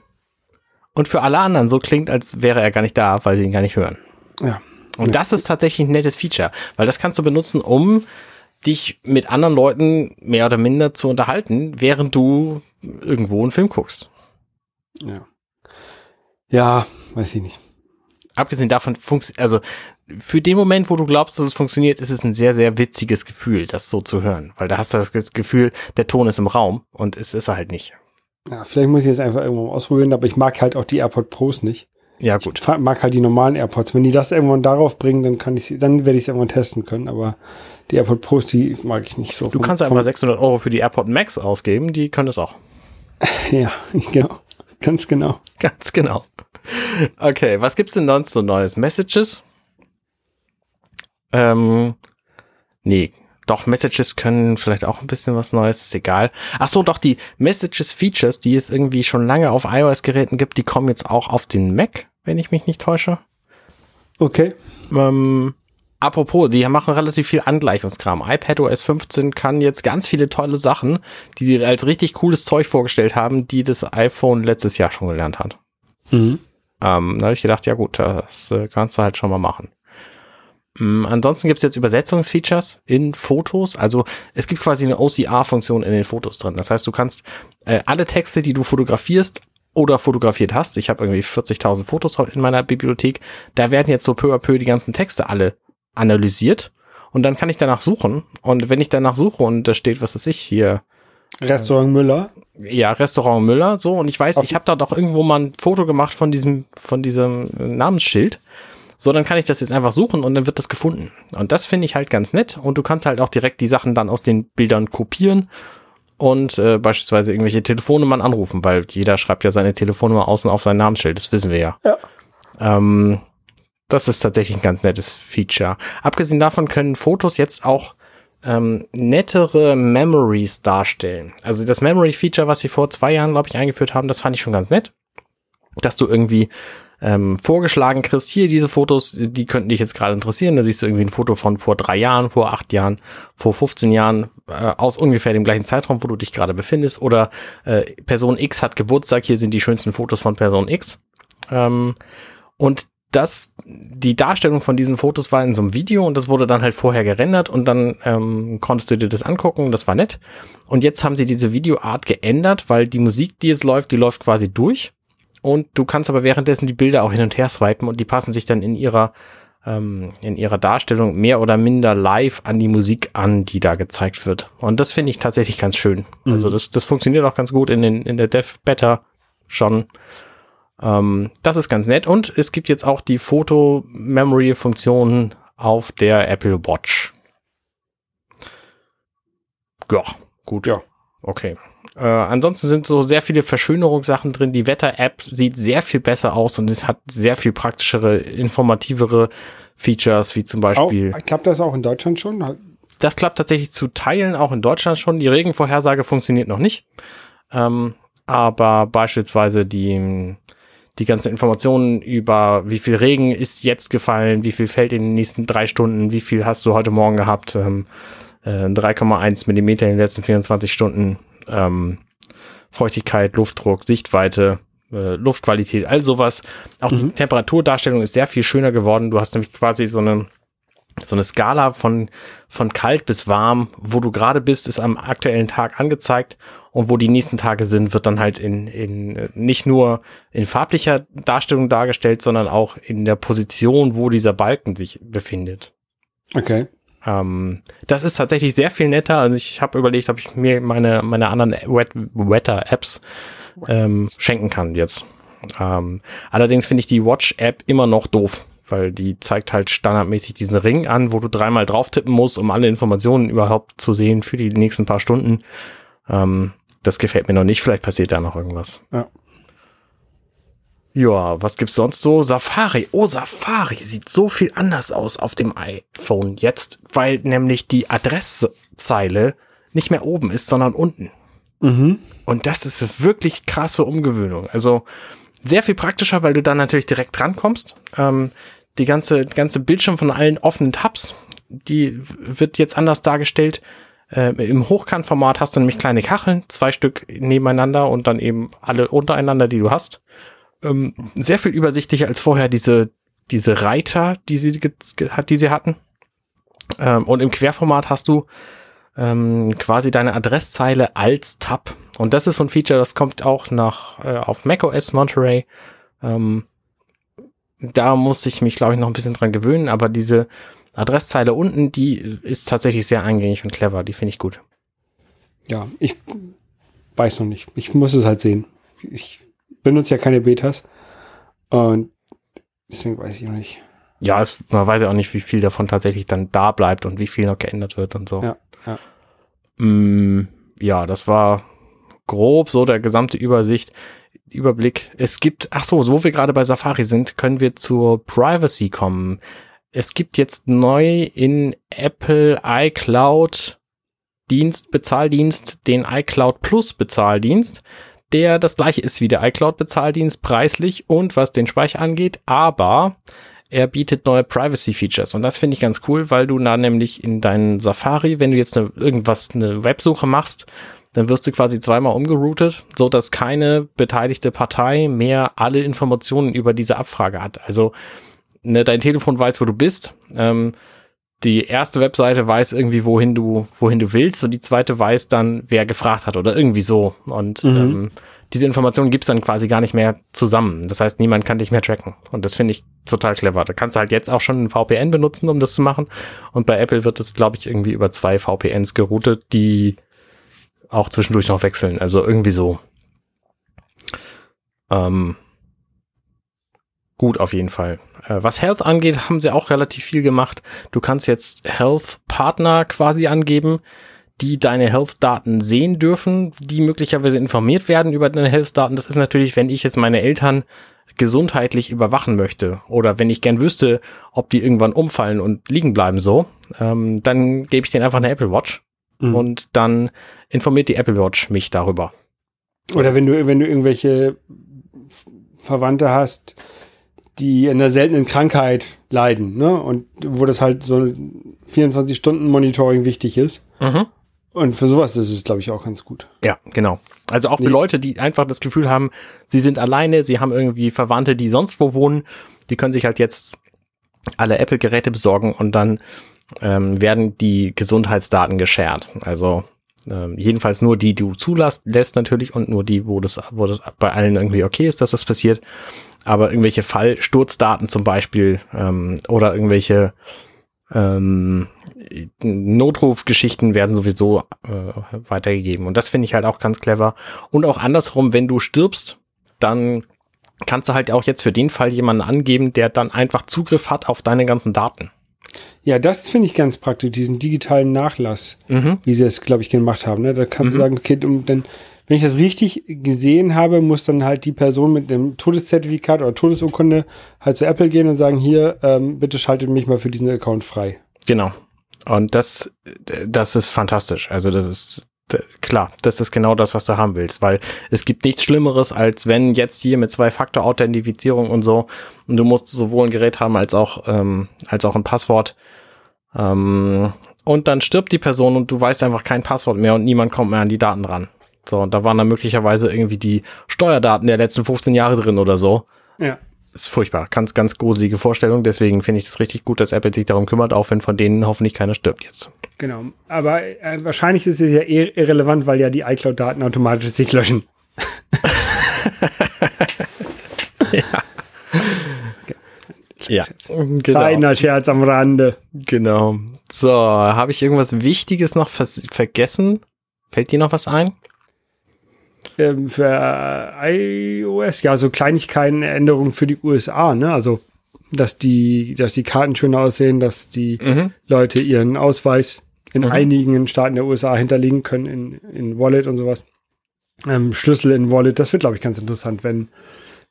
und für alle anderen so klingt, als wäre er gar nicht da, weil sie ihn gar nicht hören. Ja. Und Ja. das ist tatsächlich ein nettes Feature, weil das kannst du benutzen, um dich mit anderen Leuten mehr oder minder zu unterhalten, während du irgendwo einen Film guckst. Ja. Ja, weiß ich nicht. Abgesehen davon, funks- also für den Moment, wo du glaubst, dass es funktioniert, ist es ein sehr, sehr witziges Gefühl, das so zu hören. Weil da hast du das Gefühl, der Ton ist im Raum und es ist er halt nicht. Ja, vielleicht muss ich jetzt einfach irgendwann ausprobieren, aber ich mag halt auch die AirPod Pros nicht. Ja, gut. Ich mag halt die normalen AirPods. Wenn die das irgendwann darauf bringen, dann kann ich sie, dann werde ich es irgendwann testen können. Aber die AirPod Pros, die mag ich nicht so. Du kannst einfach 600 Euro für die AirPod Max ausgeben, die können das auch. Ja, genau. Ganz genau. Ganz genau. Okay, was gibt's denn sonst so Neues? Messages? Ähm, nee, doch, Messages können vielleicht auch ein bisschen was Neues, ist egal. Ach so, doch, die Messages-Features, die es irgendwie schon lange auf iOS-Geräten gibt, die kommen jetzt auch auf den Mac, wenn ich mich nicht täusche. Okay. Ähm, apropos, die machen relativ viel Angleichungskram. iPadOS 15 kann jetzt ganz viele tolle Sachen, die sie als richtig cooles Zeug vorgestellt haben, die das iPhone letztes Jahr schon gelernt hat. Mhm. Ähm, da habe ich gedacht, ja gut, das äh, kannst du halt schon mal machen. Ähm, ansonsten gibt es jetzt Übersetzungsfeatures in Fotos. Also es gibt quasi eine OCR-Funktion in den Fotos drin. Das heißt, du kannst äh, alle Texte, die du fotografierst oder fotografiert hast, ich habe irgendwie 40.000 Fotos in meiner Bibliothek, da werden jetzt so peu à peu die ganzen Texte alle analysiert. Und dann kann ich danach suchen. Und wenn ich danach suche und da steht, was weiß ich, hier, Restaurant Müller. ja, Restaurant Müller, so, und ich weiß, Auf- ich habe da doch irgendwo mal ein Foto gemacht von diesem, von diesem äh, Namensschild. So, dann kann ich das jetzt einfach suchen und dann wird das gefunden. Und das finde ich halt ganz nett. Und du kannst halt auch direkt die Sachen dann aus den Bildern kopieren und äh, beispielsweise irgendwelche Telefonnummern anrufen, weil jeder schreibt ja seine Telefonnummer außen auf sein Namensschild, das wissen wir ja. Ja. Ähm, das ist tatsächlich ein ganz nettes Feature. Abgesehen davon können Fotos jetzt auch ähm, nettere Memories darstellen. Also das Memory-Feature, was sie vor zwei Jahren, glaube ich, eingeführt haben, das fand ich schon ganz nett. Dass du irgendwie ähm, vorgeschlagen kriegst, hier diese Fotos, die könnten dich jetzt gerade interessieren. Da siehst du irgendwie ein Foto von vor drei Jahren, vor acht Jahren, vor 15 Jahren, äh, aus ungefähr dem gleichen Zeitraum, wo du dich gerade befindest. Oder äh, Person X hat Geburtstag, hier sind die schönsten Fotos von Person X. Ähm, und das, die Darstellung von diesen Fotos war in so einem Video und das wurde dann halt vorher gerendert und dann ähm, konntest du dir das angucken, das war nett. Und jetzt haben sie diese Videoart geändert, weil die Musik, die jetzt läuft, die läuft quasi durch. Und du kannst aber währenddessen die Bilder auch hin und her swipen und die passen sich dann in ihrer, ähm, in ihrer Darstellung mehr oder minder live an die Musik an, die da gezeigt wird. Und das finde ich tatsächlich ganz schön. Also das, das funktioniert auch ganz gut in, den, in der Dev Beta schon. Ähm, das ist ganz nett. Und es gibt jetzt auch die Foto-Memory-Funktion auf der Apple Watch. Ja, gut. Ja. Okay. Äh, ansonsten sind so sehr viele Verschönerungssachen drin. Die Wetter-App sieht sehr viel besser aus und es hat sehr viel praktischere, informativere Features, wie zum Auch, Beispiel. klappt das auch in Deutschland schon? Das klappt tatsächlich zu Teilen auch in Deutschland schon. Die Regenvorhersage funktioniert noch nicht. Ähm, aber beispielsweise die, die ganzen Informationen über wie viel Regen ist jetzt gefallen, wie viel fällt in den nächsten drei Stunden, wie viel hast du heute Morgen gehabt, ähm, äh, 3,1 Millimeter in den letzten 24 Stunden, ähm, Feuchtigkeit, Luftdruck, Sichtweite, äh, Luftqualität, all sowas. Auch die Mhm. Temperaturdarstellung ist sehr viel schöner geworden. Du hast nämlich quasi so eine so eine Skala von, von kalt bis warm, wo du gerade bist, ist am aktuellen Tag angezeigt und wo die nächsten Tage sind, wird dann halt in, in nicht nur in farblicher Darstellung dargestellt, sondern auch in der Position, wo dieser Balken sich befindet. Okay. Ähm, das ist tatsächlich sehr viel netter. Also ich habe überlegt, ob ich mir meine, meine anderen Wet Wetter-Apps ähm, schenken kann jetzt. Ähm, allerdings finde ich die Watch-App immer noch doof, weil die zeigt halt standardmäßig diesen Ring an, wo du dreimal drauf tippen musst, um alle Informationen überhaupt zu sehen für die nächsten paar Stunden. Ähm, das gefällt mir noch nicht. Vielleicht passiert da noch irgendwas. Ja. Ja, was gibt's sonst so? Safari. Oh, Safari sieht so viel anders aus auf dem iPhone jetzt, weil nämlich die Adresszeile nicht mehr oben ist, sondern unten. Mhm. Und das ist wirklich krasse Umgewöhnung. Also sehr viel praktischer, weil du dann natürlich direkt rankommst. Ähm, die ganze, ganze Bildschirm von allen offenen Tabs, die wird jetzt anders dargestellt. Äh, Im Hochkantformat hast du nämlich kleine Kacheln, zwei Stück nebeneinander und dann eben alle untereinander, die du hast. Ähm, sehr viel übersichtlicher als vorher diese, diese Reiter, die sie, hat, die sie hatten. Ähm, und im Querformat hast du ähm, quasi deine Adresszeile als Tab. Und das ist so ein Feature, das kommt auch nach äh, auf macOS Monterey. Ähm, da muss ich mich, glaube ich, noch ein bisschen dran gewöhnen, aber diese Adresszeile unten, die ist tatsächlich sehr eingängig und clever. Die finde ich gut. Ja, ich weiß noch nicht. Ich muss es halt sehen. Ich benutze ja keine Betas. Und deswegen weiß ich noch nicht. Ja, es, man weiß ja auch nicht, wie viel davon tatsächlich dann da bleibt und wie viel noch geändert wird und so. Ja, ja. Mm, ja, das war grob so der gesamte Übersicht, Überblick. Es gibt, ach so, wo wir gerade bei Safari sind, können wir zur Privacy kommen es gibt jetzt neu in Apple iCloud Dienst, Bezahldienst, den iCloud Plus Bezahldienst, der das gleiche ist wie der iCloud Bezahldienst preislich und was den Speicher angeht, aber er bietet neue Privacy Features und das finde ich ganz cool, weil du da nämlich in deinen Safari, wenn du jetzt eine, irgendwas, eine Websuche machst, dann wirst du quasi zweimal umgeroutet, so dass keine beteiligte Partei mehr alle Informationen über diese Abfrage hat. Also ne, dein Telefon weiß, wo du bist. Ähm, die erste Webseite weiß irgendwie, wohin du, wohin du willst und die zweite weiß dann, wer gefragt hat oder irgendwie so. Und mhm. ähm, diese Informationen gibt's dann quasi gar nicht mehr zusammen. Das heißt, niemand kann dich mehr tracken. Und das finde ich total clever. Da kannst du halt jetzt auch schon ein VPN benutzen, um das zu machen. Und bei Apple wird es, glaube ich, irgendwie über zwei VPNs geroutet, die auch zwischendurch noch wechseln. Also irgendwie so. Ähm, gut auf jeden Fall. Äh, was Health angeht, haben sie auch relativ viel gemacht. Du kannst jetzt Health-Partner quasi angeben, die deine Health-Daten sehen dürfen, die möglicherweise informiert werden über deine Health-Daten. Das ist natürlich, wenn ich jetzt meine Eltern gesundheitlich überwachen möchte oder wenn ich gern wüsste, ob die irgendwann umfallen und liegen bleiben so, ähm, dann gebe ich denen einfach eine Apple Watch mhm. und dann informiert die Apple Watch mich darüber. Oder wenn du, wenn du irgendwelche Verwandte hast, die in einer seltenen Krankheit leiden, ne? Und wo das halt so 24 Stunden Monitoring wichtig ist. Mhm. Und für sowas ist es, glaube ich, auch ganz gut. Ja, genau. Also auch für nee. Leute, die einfach das Gefühl haben, sie sind alleine, sie haben irgendwie Verwandte, die sonst wo wohnen, die können sich halt jetzt alle Apple-Geräte besorgen und dann ähm, werden die Gesundheitsdaten geshared. Also ähm, jedenfalls nur die, die du zulässt lässt natürlich und nur die, wo das, wo das bei allen irgendwie okay ist, dass das passiert aber irgendwelche Fallsturzdaten zum Beispiel ähm, oder irgendwelche ähm, Notrufgeschichten werden sowieso äh, weitergegeben. Und das finde ich halt auch ganz clever. Und auch andersrum, wenn du stirbst, dann kannst du halt auch jetzt für den Fall jemanden angeben, der dann einfach Zugriff hat auf deine ganzen Daten. Ja, das finde ich ganz praktisch, diesen digitalen Nachlass, mhm. wie sie es, glaube ich, gemacht haben. Ne? Da kannst mhm. du sagen, okay, um, dann wenn ich das richtig gesehen habe, muss dann halt die Person mit dem Todeszertifikat oder Todesurkunde halt zu Apple gehen und sagen, hier, ähm, bitte schaltet mich mal für diesen Account frei. Genau. Und das, das ist fantastisch. Also das ist klar, das ist genau das, was du haben willst, weil es gibt nichts Schlimmeres, als wenn jetzt hier mit Zwei-Faktor-Authentifizierung und so, und du musst sowohl ein Gerät haben als auch, ähm, als auch ein Passwort. Ähm, und dann stirbt die Person und du weißt einfach kein Passwort mehr und niemand kommt mehr an die Daten ran. So, und da waren dann möglicherweise irgendwie die Steuerdaten der letzten 15 Jahre drin oder so. Ja. ist furchtbar. Ganz, ganz gruselige Vorstellung. Deswegen finde ich es richtig gut, dass Apple sich darum kümmert, auch wenn von denen hoffentlich keiner stirbt jetzt. Genau. Aber äh, wahrscheinlich ist es ja eher irrelevant, weil ja die iCloud-Daten automatisch sich löschen. ja. Okay. Ja, genau. Kleiner Scherz am Rande. Genau. So, habe ich irgendwas Wichtiges noch vergessen? Fällt dir noch was ein? Ähm, für iOS, ja, so Kleinigkeiten, Änderungen für die USA, ne? Also, dass die, dass die Karten schöner aussehen, dass die mhm. Leute ihren Ausweis in mhm. einigen Staaten der USA hinterlegen können, in, in Wallet und sowas. Ähm, Schlüssel in Wallet, das wird, glaube ich, ganz interessant, wenn,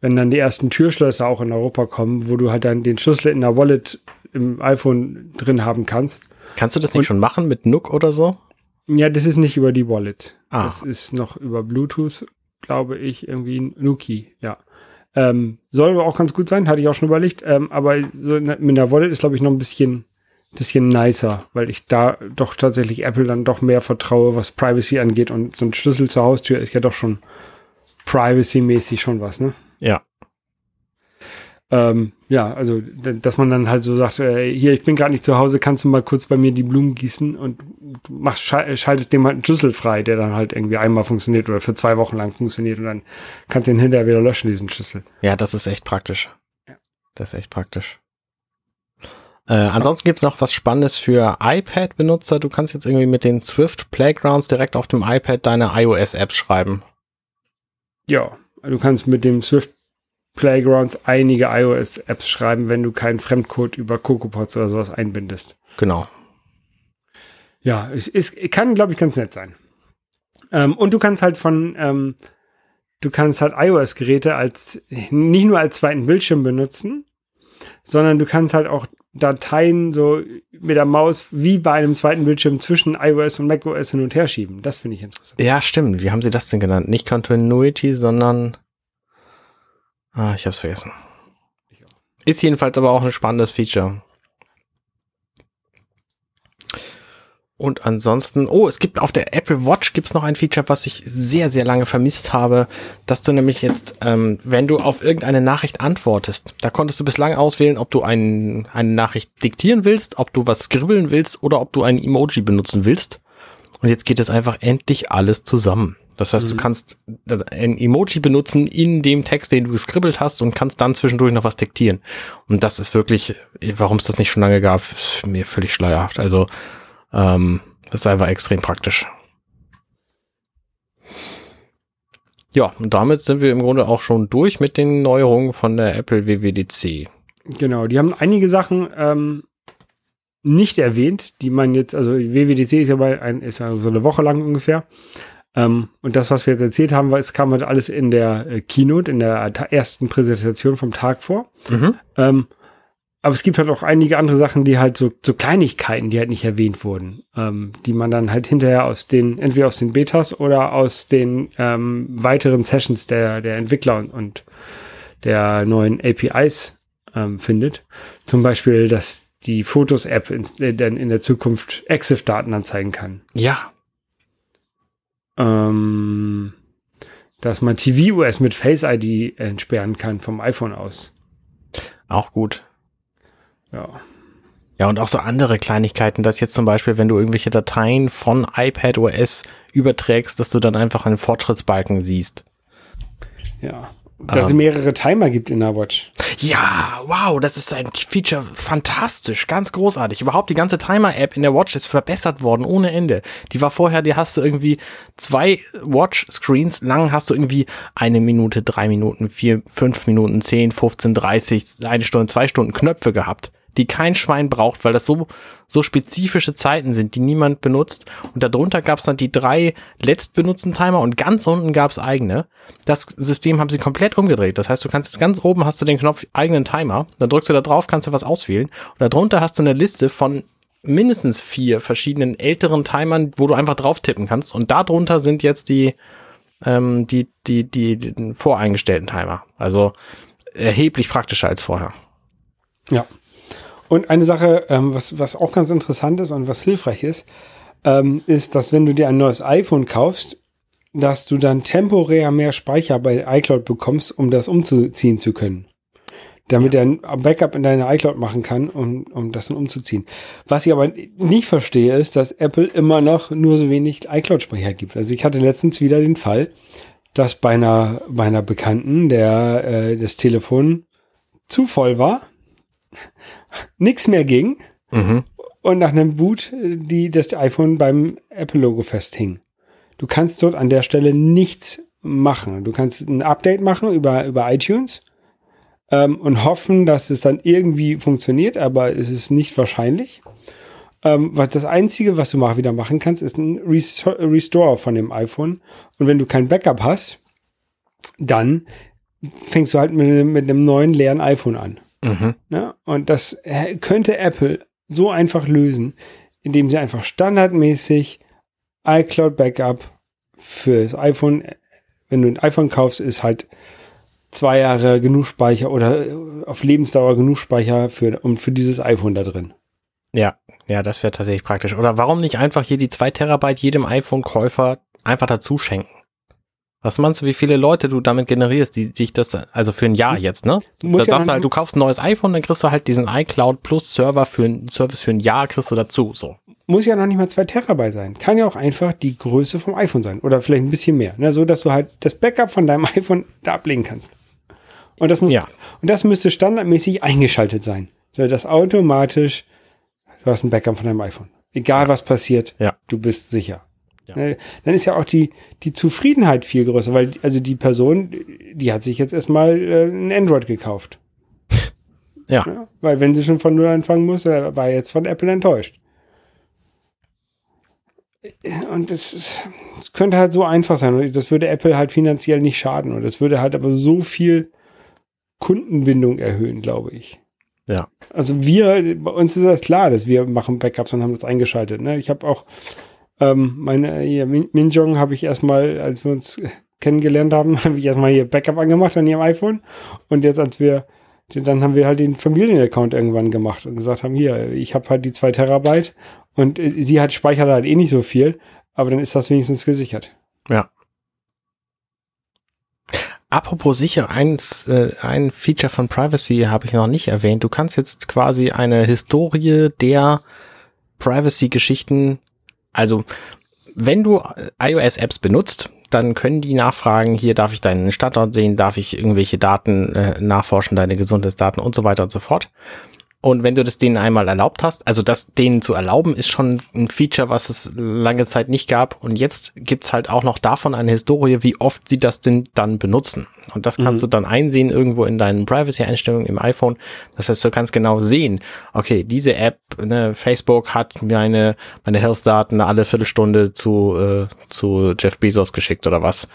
wenn dann die ersten Türschlösser auch in Europa kommen, wo du halt dann den Schlüssel in der Wallet im iPhone drin haben kannst. Kannst du das nicht und, schon machen mit Nook oder so? Ja, das ist nicht über die Wallet. Ah. Das ist noch über Bluetooth, glaube ich, irgendwie ein Nuki, ja. Ähm, soll aber auch ganz gut sein, hatte ich auch schon überlegt. Ähm, aber so mit der Wallet ist, glaube ich, noch ein bisschen, bisschen nicer, weil ich da doch tatsächlich Apple dann doch mehr vertraue, was Privacy angeht. Und so ein Schlüssel zur Haustür ist ja doch schon privacy-mäßig schon was, ne? Ja. Ähm, ja, also, dass man dann halt so sagt, äh, hier, ich bin gerade nicht zu Hause, kannst du mal kurz bei mir die Blumen gießen und machst, schaltest dem halt einen Schlüssel frei, der dann halt irgendwie einmal funktioniert oder für zwei Wochen lang funktioniert und dann kannst du ihn hinterher wieder löschen, diesen Schlüssel. Ja, das ist echt praktisch. Ja. Das ist echt praktisch. Äh, ansonsten gibt's noch was Spannendes für iPad-Benutzer. Du kannst jetzt irgendwie mit den Swift Playgrounds direkt auf dem iPad deine iOS-Apps schreiben. Ja, du kannst mit dem Swift Playgrounds einige iOS-Apps schreiben, wenn du keinen Fremdcode über CocoaPods oder sowas einbindest. Genau. Ja, es, es kann, glaube ich, ganz nett sein. Ähm, und du kannst halt von, ähm, du kannst halt iOS-Geräte als, nicht nur als zweiten Bildschirm benutzen, sondern du kannst halt auch Dateien so mit der Maus wie bei einem zweiten Bildschirm zwischen iOS und macOS hin und her schieben. Das finde ich interessant. Ja, stimmt. Wie haben sie das denn genannt? Nicht Continuity, sondern Ah, ich hab's vergessen. Ist jedenfalls aber auch ein spannendes Feature. Und ansonsten, oh, es gibt auf der Apple Watch gibt's noch ein Feature, was ich sehr, sehr lange vermisst habe, dass du nämlich jetzt, ähm, wenn du auf irgendeine Nachricht antwortest, da konntest du bislang auswählen, ob du ein, eine Nachricht diktieren willst, ob du was skribbeln willst oder ob du ein Emoji benutzen willst. Und jetzt geht es einfach endlich alles zusammen. Das heißt, mhm. du kannst ein Emoji benutzen in dem Text, den du geskribbelt hast und kannst dann zwischendurch noch was diktieren. Und das ist wirklich, warum es das nicht schon lange gab, mir völlig schleierhaft. Also ähm, das ist einfach extrem praktisch. Ja, und damit sind wir im Grunde auch schon durch mit den Neuerungen von der Apple WWDC. Genau, die haben einige Sachen ähm, nicht erwähnt, die man jetzt, also WWDC ist ja, bei ein, ist ja so eine Woche lang ungefähr. Ähm, und das, was wir jetzt erzählt haben, war, es kam halt alles in der äh, Keynote, in der ersten Präsentation vom Tag vor. Mhm. Ähm, aber es gibt halt auch einige andere Sachen, die halt so, so Kleinigkeiten, die halt nicht erwähnt wurden, ähm, die man dann halt hinterher aus den, entweder aus den Betas oder aus den ähm, weiteren Sessions der, der Entwickler und, und der neuen APIs ähm, findet. Zum Beispiel, dass die Fotos-App in, in, in der Zukunft EXIF-Daten anzeigen kann. Ja, ähm, dass man TV-US mit Face ID entsperren kann vom iPhone aus. Auch gut. Ja. Ja, und auch so andere Kleinigkeiten, dass jetzt zum Beispiel, wenn du irgendwelche Dateien von iPad OS überträgst, dass du dann einfach einen Fortschrittsbalken siehst. Ja. Dass es mehrere Timer gibt in der Watch. Ja, wow, das ist ein Feature fantastisch, ganz großartig. Überhaupt die ganze Timer-App in der Watch ist verbessert worden ohne Ende. Die war vorher, die hast du irgendwie zwei Watch-Screens lang, hast du irgendwie eine Minute, drei Minuten, vier, fünf Minuten, zehn, 15, 30, eine Stunde, zwei Stunden Knöpfe gehabt die kein Schwein braucht, weil das so, so spezifische Zeiten sind, die niemand benutzt. Und darunter gab es dann die drei letztbenutzten Timer und ganz unten gab es eigene. Das System haben sie komplett umgedreht. Das heißt, du kannst jetzt ganz oben hast du den Knopf eigenen Timer, dann drückst du da drauf, kannst du was auswählen. Und darunter hast du eine Liste von mindestens vier verschiedenen älteren Timern, wo du einfach drauf tippen kannst. Und darunter sind jetzt die, ähm, die, die, die, die voreingestellten Timer. Also erheblich praktischer als vorher. Ja, und eine Sache, ähm, was, was auch ganz interessant ist und was hilfreich ist, ähm, ist, dass wenn du dir ein neues iPhone kaufst, dass du dann temporär mehr Speicher bei iCloud bekommst, um das umzuziehen zu können. damit er ein Backup in deine iCloud machen kann, um, um das dann umzuziehen. Was ich aber nicht verstehe, ist, dass Apple immer noch nur so wenig iCloud-Speicher gibt. Also ich hatte letztens wieder den Fall, dass bei einer, bei einer Bekannten der, äh, das Telefon zu voll war, nichts mehr ging Mhm. und nach einem Boot die, das iPhone beim Apple-Logo festhing. Du kannst dort an der Stelle nichts machen. Du kannst ein Update machen über, über iTunes ähm, und hoffen, dass es dann irgendwie funktioniert, aber es ist nicht wahrscheinlich. Ähm, was das Einzige, was du mal wieder machen kannst, ist ein Resto- Restore von dem iPhone. Und wenn du kein Backup hast, dann fängst du halt mit, mit einem neuen leeren iPhone an. Mhm. Ne? Und das äh, könnte Apple so einfach lösen, indem sie einfach standardmäßig iCloud Backup fürs iPhone, wenn du ein iPhone kaufst, ist halt zwei Jahre genug Speicher oder äh, auf Lebensdauer genug Speicher für, um, für dieses iPhone da drin. Ja, ja, das wäre tatsächlich praktisch. Oder warum nicht einfach hier die zwei Terabyte jedem iPhone-Käufer einfach dazu schenken? Was meinst du, wie viele Leute du damit generierst, die sich das, also für ein Jahr jetzt, ne? Du Da ja sagst du halt, du kaufst ein neues iPhone, dann kriegst du halt diesen iCloud Plus Server für ein Service für ein Jahr kriegst du dazu, so. Muss ja noch nicht mal zwei Terabyte sein. Kann ja auch einfach die Größe vom iPhone sein. Oder vielleicht ein bisschen mehr. Ne? So, dass du halt das Backup von deinem iPhone da ablegen kannst. Und das, muss, Ja. und das müsste standardmäßig eingeschaltet sein. So, dass automatisch, du hast ein Backup von deinem iPhone. Egal was passiert, Ja. du bist sicher. Ja. Ne? Dann ist ja auch die, die Zufriedenheit viel größer, weil also die Person, die hat sich jetzt erstmal äh, ein Android gekauft. Ja. Ja, weil wenn sie schon von Null anfangen muss, äh, war jetzt von Apple enttäuscht. Und das könnte halt so einfach sein. Und das würde Apple halt finanziell nicht schaden. Und das würde halt aber so viel Kundenbindung erhöhen, glaube ich. Ja. Also wir, bei uns ist das klar, dass wir machen Backups und haben das eingeschaltet. Ne? Ich habe auch ähm, meine hier, Min Minjong habe ich erstmal, als wir uns kennengelernt haben, habe ich erstmal hier Backup angemacht an ihrem iPhone. Und jetzt, als wir, dann haben wir halt den Familienaccount irgendwann gemacht und gesagt haben, hier, ich habe halt die zwei Terabyte und äh, sie hat speichert halt eh nicht so viel, aber dann ist das wenigstens gesichert. Ja. Apropos sicher, eins, äh, ein Feature von Privacy habe ich noch nicht erwähnt. Du kannst jetzt quasi eine Historie der Privacy-Geschichten, also wenn du iOS-Apps benutzt, dann können die nachfragen, hier darf ich deinen Standort sehen, darf ich irgendwelche Daten äh, nachforschen, deine Gesundheitsdaten und so weiter und so fort. Und wenn du das denen einmal erlaubt hast, also das denen zu erlauben, ist schon ein Feature, was es lange Zeit nicht gab. Und jetzt gibt's halt auch noch davon eine Historie, wie oft sie das denn dann benutzen. Und das kannst du dann einsehen irgendwo in deinen Privacy-Einstellungen im iPhone. Das heißt, du kannst genau sehen, okay, diese App, ne, Facebook hat meine, meine Health-Daten alle Viertelstunde zu, äh, zu Jeff Bezos geschickt oder was.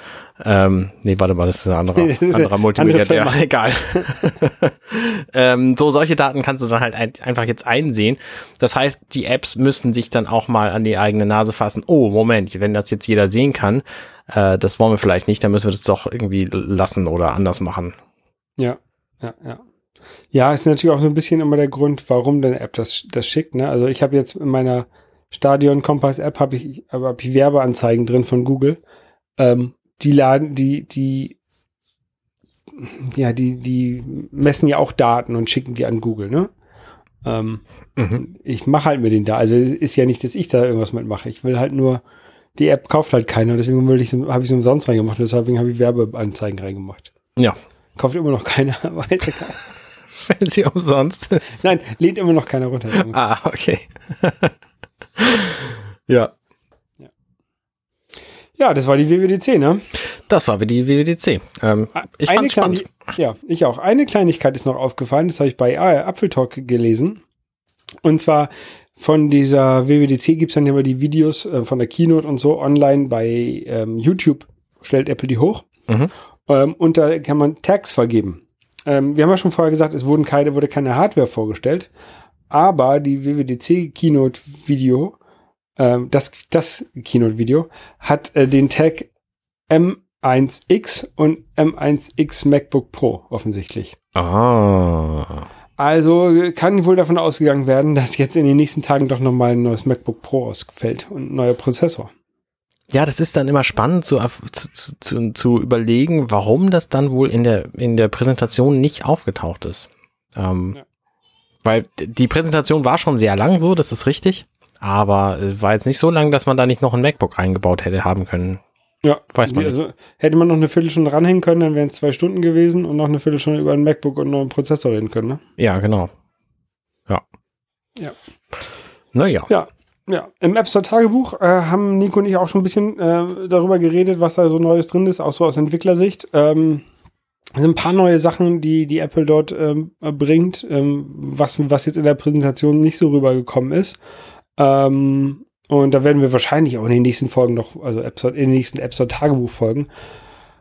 Ähm, nee, warte mal, das ist ein anderer, anderer Multimilliardär. andere. Egal. ähm, so solche Daten kannst du dann halt ein, einfach jetzt einsehen. Das heißt, die Apps müssen sich dann auch mal an die eigene Nase fassen. Oh, Moment, wenn das jetzt jeder sehen kann, äh, das wollen wir vielleicht nicht, dann müssen wir das doch irgendwie lassen oder anders machen. Ja, ja, ja. Ja, ist natürlich auch so ein bisschen immer der Grund, warum deine App das, das schickt. Ne? Also ich habe jetzt in meiner Stadion Kompass App habe ich, aber hab ich Werbeanzeigen drin von Google. Ähm, die laden, die, die, ja, die, die messen ja auch Daten und schicken die an Google, ne? Ähm, Mhm. ich mache halt mit den da. Also es ist ja nicht, dass ich da irgendwas mitmache. Ich will halt nur, die App kauft halt keiner, deswegen habe ich so umsonst reingemacht, deswegen habe ich Werbeanzeigen reingemacht. Ja, Kauft immer noch keiner, weiß ja wenn sie umsonst ist. Nein, lädt immer noch keiner runter. Ah, okay. ja, Ja, das war die WWDC, ne? das war wie die WWDC. Ähm, ich Eine fand's spannend. Ja, ich auch. Eine Kleinigkeit ist noch aufgefallen, das habe ich bei Apfeltalk gelesen. Und zwar von dieser WWDC gibt es dann immer die Videos äh, von der Keynote und so online bei ähm, YouTube. Stellt Apple die hoch. Mhm. Ähm, und da kann man Tags vergeben. Ähm, wir haben ja schon vorher gesagt, es wurden keine, wurde keine Hardware vorgestellt. Aber die WWDC Keynote Video, ähm, das, das Keynote Video, hat äh, den Tag M1X und M1X MacBook Pro offensichtlich. Ah. Also äh, kann wohl davon ausgegangen werden, dass jetzt in den nächsten Tagen doch nochmal ein neues MacBook Pro ausfällt und ein neuer Prozessor. Ja, das ist dann immer spannend zu, zu, zu, zu überlegen, warum das dann wohl in der, in der Präsentation nicht aufgetaucht ist. Ähm, ja. Weil die Präsentation war schon sehr lang so, das ist richtig. Aber äh, war jetzt nicht so lang, dass man da nicht noch ein MacBook eingebaut hätte haben können. Ja, weiß man. Die, also, hätte man noch eine Viertelstunde ranhängen können, dann wären es zwei Stunden gewesen und noch eine Viertelstunde über ein MacBook und einen Prozessor reden können, ne? Ja, genau. Ja. Ja. Naja. Ja. Ja, im App Store Tagebuch äh, haben Nico und ich auch schon ein bisschen äh, darüber geredet, was da so Neues drin ist, auch so aus Entwicklersicht. Ähm, es sind ein paar neue Sachen, die die Apple dort ähm, bringt, ähm, was, was jetzt in der Präsentation nicht so rübergekommen ist. Ähm, und da werden wir wahrscheinlich auch in den nächsten Folgen noch, also App Store, in den nächsten App Store Tagebuch Folgen,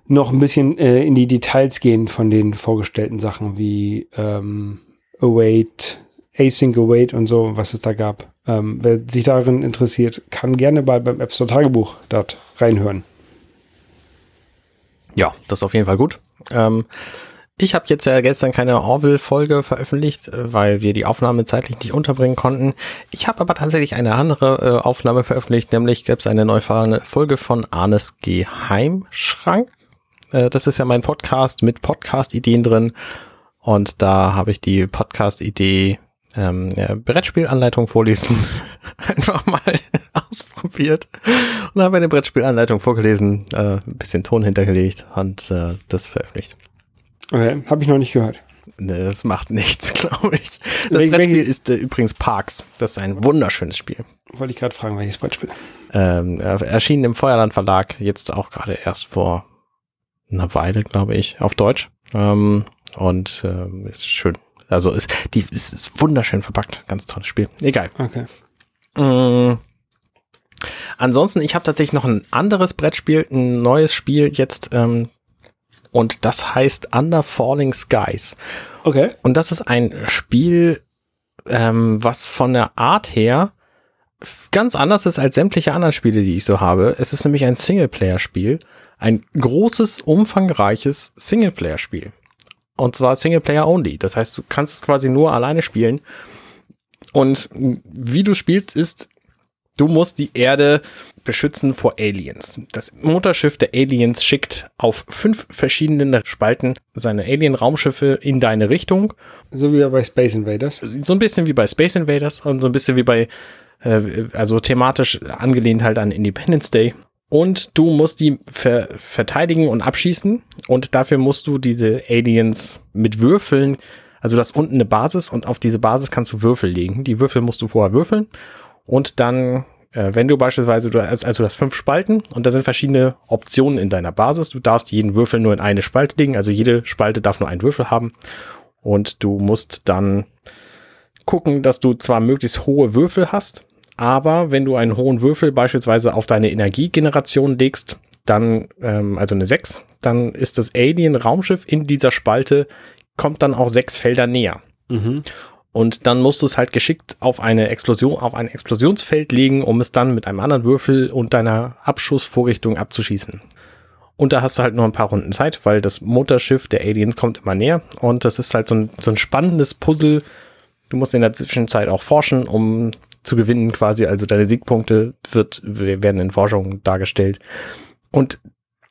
noch ein bisschen äh, in die Details gehen von den vorgestellten Sachen wie ähm, Await, Async Await und so, was es da gab. Ähm, wer sich darin interessiert, kann gerne bei, beim App Store Tagebuch dort reinhören. Ja, das ist auf jeden Fall gut. Ähm, ich habe jetzt ja gestern keine Orville-Folge veröffentlicht, äh, weil wir die Aufnahme zeitlich nicht unterbringen konnten. Ich habe aber tatsächlich eine andere äh, Aufnahme veröffentlicht, nämlich gab es eine neufahrende Folge von Arnes Geheimschrank. Äh, das ist ja mein Podcast mit Podcast-Ideen drin. Und da habe ich die Podcast-Idee ähm, ja, Brettspielanleitung vorlesen einfach mal ausprobiert und habe eine Brettspielanleitung vorgelesen, äh, ein bisschen Ton hintergelegt und äh, das veröffentlicht. Okay, habe ich noch nicht gehört. Ne, das macht nichts, glaube ich. Das Wel Brettspiel ist äh, übrigens Parks. Das ist ein wunderschönes Spiel. Wollte ich gerade fragen, welches Brettspiel? Ähm, erschienen im Feuerland Verlag, jetzt auch gerade erst vor einer Weile, glaube ich, auf Deutsch. Ähm, und äh, ist schön. Also ist, die ist, ist wunderschön verpackt. Ganz tolles Spiel. Egal. Okay. Mm. Ansonsten, ich habe tatsächlich noch ein anderes Brettspiel, ein neues Spiel jetzt, ähm, und das heißt Under Falling Skies. Okay. Und das ist ein Spiel, ähm, was von der Art her ganz anders ist als sämtliche anderen Spiele, die ich so habe. Es ist nämlich ein Singleplayer-Spiel. Ein großes, umfangreiches Singleplayer-Spiel. Und zwar Singleplayer only. Das heißt, du kannst es quasi nur alleine spielen. Und wie du spielst, ist, du musst die Erde beschützen vor Aliens. Das Mutterschiff der Aliens schickt auf fünf verschiedenen Spalten seine Alien-Raumschiffe in deine Richtung. So wie bei Space Invaders. So ein bisschen wie bei Space Invaders und so ein bisschen wie bei, äh, also thematisch angelehnt halt an Independence Day und du musst die ver verteidigen und abschießen und dafür musst du diese Aliens mit Würfeln, also du hast unten eine Basis und auf diese Basis kannst du Würfel legen. Die Würfel musst du vorher würfeln und dann, äh, wenn du beispielsweise, du hast, also du hast fünf Spalten und da sind verschiedene Optionen in deiner Basis. Du darfst jeden Würfel nur in eine Spalte legen, also jede Spalte darf nur einen Würfel haben und du musst dann gucken, dass du zwar möglichst hohe Würfel hast, aber wenn du einen hohen Würfel beispielsweise auf deine Energiegeneration legst, dann, ähm, also eine 6, dann ist das Alien-Raumschiff in dieser Spalte, kommt dann auch sechs Felder näher. Mhm. Und dann musst du es halt geschickt auf eine Explosion, auf ein Explosionsfeld legen, um es dann mit einem anderen Würfel und deiner Abschussvorrichtung abzuschießen. Und da hast du halt nur ein paar Runden Zeit, weil das Mutterschiff der Aliens kommt immer näher. Und das ist halt so ein, so ein spannendes Puzzle. Du musst in der Zwischenzeit auch forschen, um zu gewinnen quasi. Also deine Siegpunkte wird, werden in Forschung dargestellt. Und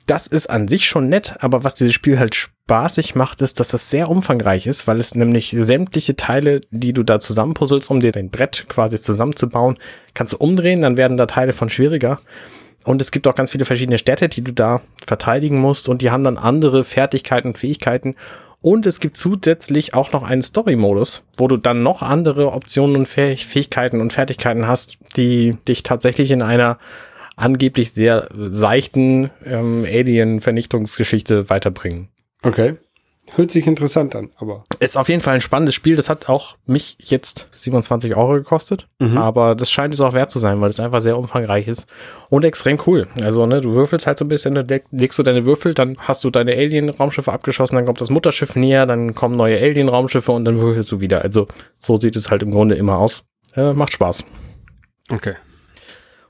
das ist an sich schon nett, aber was dieses Spiel halt spaßig macht, ist, dass das sehr umfangreich ist, weil es nämlich sämtliche Teile, die du da zusammenpuzzelst, um dir dein Brett quasi zusammenzubauen, kannst du umdrehen, dann werden da Teile von schwieriger. Und es gibt auch ganz viele verschiedene Städte, die du da verteidigen musst und die haben dann andere Fertigkeiten und Fähigkeiten und es gibt zusätzlich auch noch einen Story-Modus, wo du dann noch andere Optionen und Fähigkeiten und Fertigkeiten hast, die dich tatsächlich in einer angeblich sehr seichten ähm, Alien-Vernichtungsgeschichte weiterbringen. Okay. Hört sich interessant an, aber. Ist auf jeden Fall ein spannendes Spiel. Das hat auch mich jetzt 27 Euro gekostet. Mhm. Aber das scheint es auch wert zu sein, weil es einfach sehr umfangreich ist und extrem cool. Also, ne, du würfelst halt so ein bisschen, dann legst du deine Würfel, dann hast du deine Alien-Raumschiffe abgeschossen, dann kommt das Mutterschiff näher, dann kommen neue Alien-Raumschiffe und dann würfelst du wieder. Also, so sieht es halt im Grunde immer aus. Äh, macht Spaß. Okay.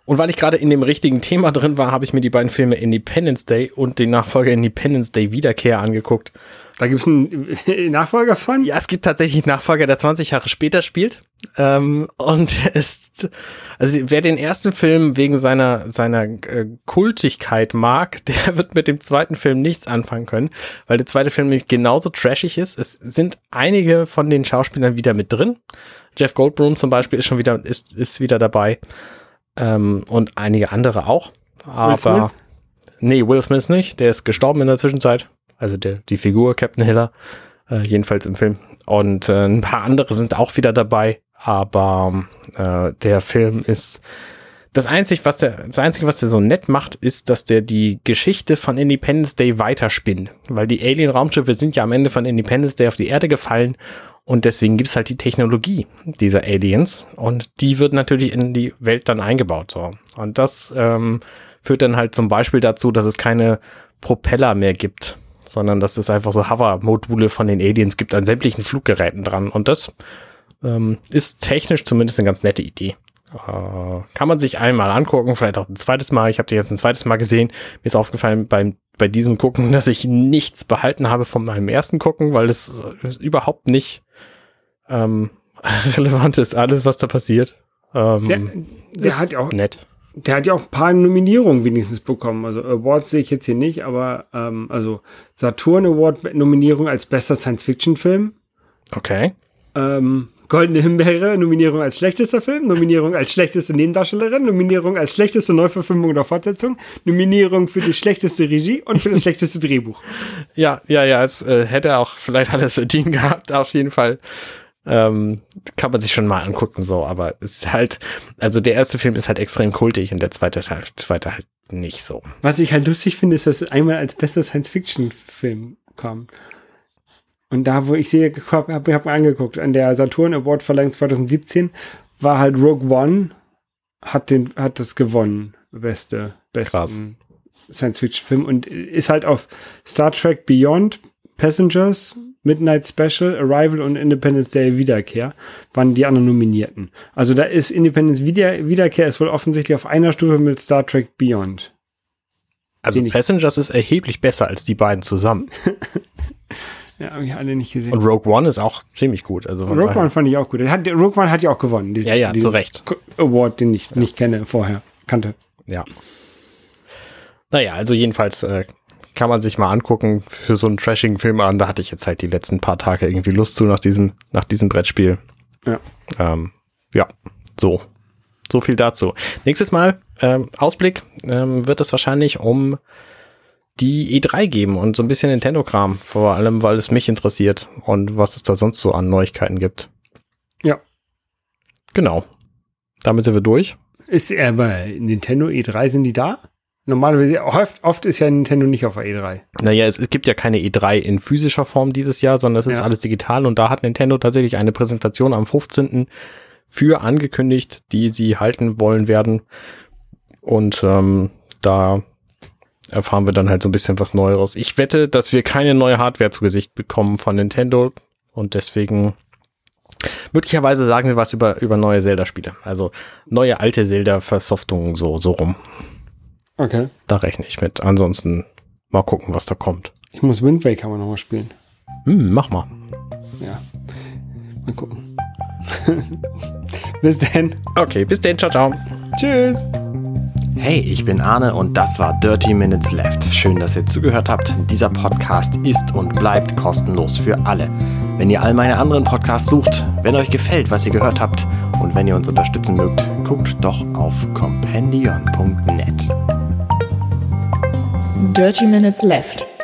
Und weil ich gerade in dem richtigen Thema drin war, habe ich mir die beiden Filme Independence Day und den Nachfolger Independence Day Wiederkehr angeguckt. Da gibt es einen Nachfolger von? Ja, es gibt tatsächlich einen Nachfolger, der 20 Jahre später spielt. Ähm, und ist, also wer den ersten Film wegen seiner, seiner äh, Kultigkeit mag, der wird mit dem zweiten Film nichts anfangen können, weil der zweite Film nämlich genauso trashig ist. Es sind einige von den Schauspielern wieder mit drin. Jeff Goldblum zum Beispiel ist schon wieder, ist, ist wieder dabei. Ähm, und einige andere auch. Aber, nee, Will Smith nicht. Der ist gestorben in der Zwischenzeit also der, die Figur Captain Hiller, äh, jedenfalls im Film. Und äh, ein paar andere sind auch wieder dabei, aber äh, der Film ist das einzige, was der, das einzige, was der so nett macht, ist, dass der die Geschichte von Independence Day weiterspinnt. Weil die Alien-Raumschiffe sind ja am Ende von Independence Day auf die Erde gefallen und deswegen gibt's halt die Technologie dieser Aliens und die wird natürlich in die Welt dann eingebaut. So. Und das ähm, führt dann halt zum Beispiel dazu, dass es keine Propeller mehr gibt sondern dass es einfach so Hover-Module von den Aliens gibt an sämtlichen Fluggeräten dran. Und das ähm, ist technisch zumindest eine ganz nette Idee. Äh, kann man sich einmal angucken, vielleicht auch ein zweites Mal. Ich habe die jetzt ein zweites Mal gesehen. Mir ist aufgefallen beim, bei diesem Gucken, dass ich nichts behalten habe von meinem ersten Gucken, weil es überhaupt nicht ähm, relevant ist, alles, was da passiert. Ähm, der, der hat auch nett der hat ja auch ein paar Nominierungen wenigstens bekommen. Also Awards sehe ich jetzt hier nicht, aber ähm, also Saturn Award Nominierung als bester Science-Fiction-Film. Okay. Ähm, Goldene Himbeere, Nominierung als schlechtester Film, Nominierung als schlechteste Nebendarstellerin, Nominierung als schlechteste Neuverfilmung oder Fortsetzung, Nominierung für die schlechteste Regie und für das schlechteste Drehbuch. Ja, ja, ja, es äh, hätte auch vielleicht alles verdient gehabt, auf jeden Fall. Ähm, kann man sich schon mal angucken, so, aber es ist halt, also der erste Film ist halt extrem kultig und der zweite Teil, zweite halt nicht so. Was ich halt lustig finde, ist, dass es einmal als bester Science-Fiction-Film kam. Und da, wo ich sehe, habe hab, hab angeguckt, an der Saturn Award Verleihung 2017 war halt Rogue One, hat den, hat das gewonnen, beste, besten Science-Fiction-Film und ist halt auf Star Trek Beyond Passengers Midnight Special, Arrival und Independence Day Wiederkehr waren die anderen Nominierten. Also da ist Independence Wieder Wiederkehr ist wohl offensichtlich auf einer Stufe mit Star Trek Beyond. Also Passengers ist erheblich besser als die beiden zusammen. ja, habe ich alle nicht gesehen. Und Rogue One ist auch ziemlich gut. Also Rogue One fand ich auch gut. Hat, Rogue One hat ja auch gewonnen. Diesen, ja, ja, zu Recht. Award, den ich ja. nicht kenne vorher, kannte. Ja. Naja, also jedenfalls äh, kann man sich mal angucken für so einen trashigen Film an. Da hatte ich jetzt halt die letzten paar Tage irgendwie Lust zu nach diesem, nach diesem Brettspiel. Ja. Ähm, ja, so. So viel dazu. Nächstes Mal, ähm, Ausblick, ähm, wird es wahrscheinlich um die E3 geben und so ein bisschen Nintendo-Kram. Vor allem, weil es mich interessiert und was es da sonst so an Neuigkeiten gibt. Ja. Genau. Damit sind wir durch. Ist aber Nintendo E3, sind die da? Normalerweise, oft, oft ist ja Nintendo nicht auf der E3. Naja, es, es gibt ja keine E3 in physischer Form dieses Jahr, sondern es ist ja. alles digital und da hat Nintendo tatsächlich eine Präsentation am 15. für angekündigt, die sie halten wollen werden. Und ähm, da erfahren wir dann halt so ein bisschen was Neueres. Ich wette, dass wir keine neue Hardware zu Gesicht bekommen von Nintendo und deswegen möglicherweise sagen sie was über, über neue Zelda-Spiele. Also neue alte Zelda-Versoftungen so, so rum. Okay. Da rechne ich mit. Ansonsten mal gucken, was da kommt. Ich muss Wind Waker mal nochmal spielen. Hm, mach mal. Ja. Mal gucken. bis denn. Okay, bis denn. Ciao, ciao. Tschüss. Hey, ich bin Arne und das war Dirty Minutes Left. Schön, dass ihr zugehört habt. Dieser Podcast ist und bleibt kostenlos für alle. Wenn ihr all meine anderen Podcasts sucht, wenn euch gefällt, was ihr gehört habt und wenn ihr uns unterstützen mögt, guckt doch auf compendion.net. Dirty Minutes Left.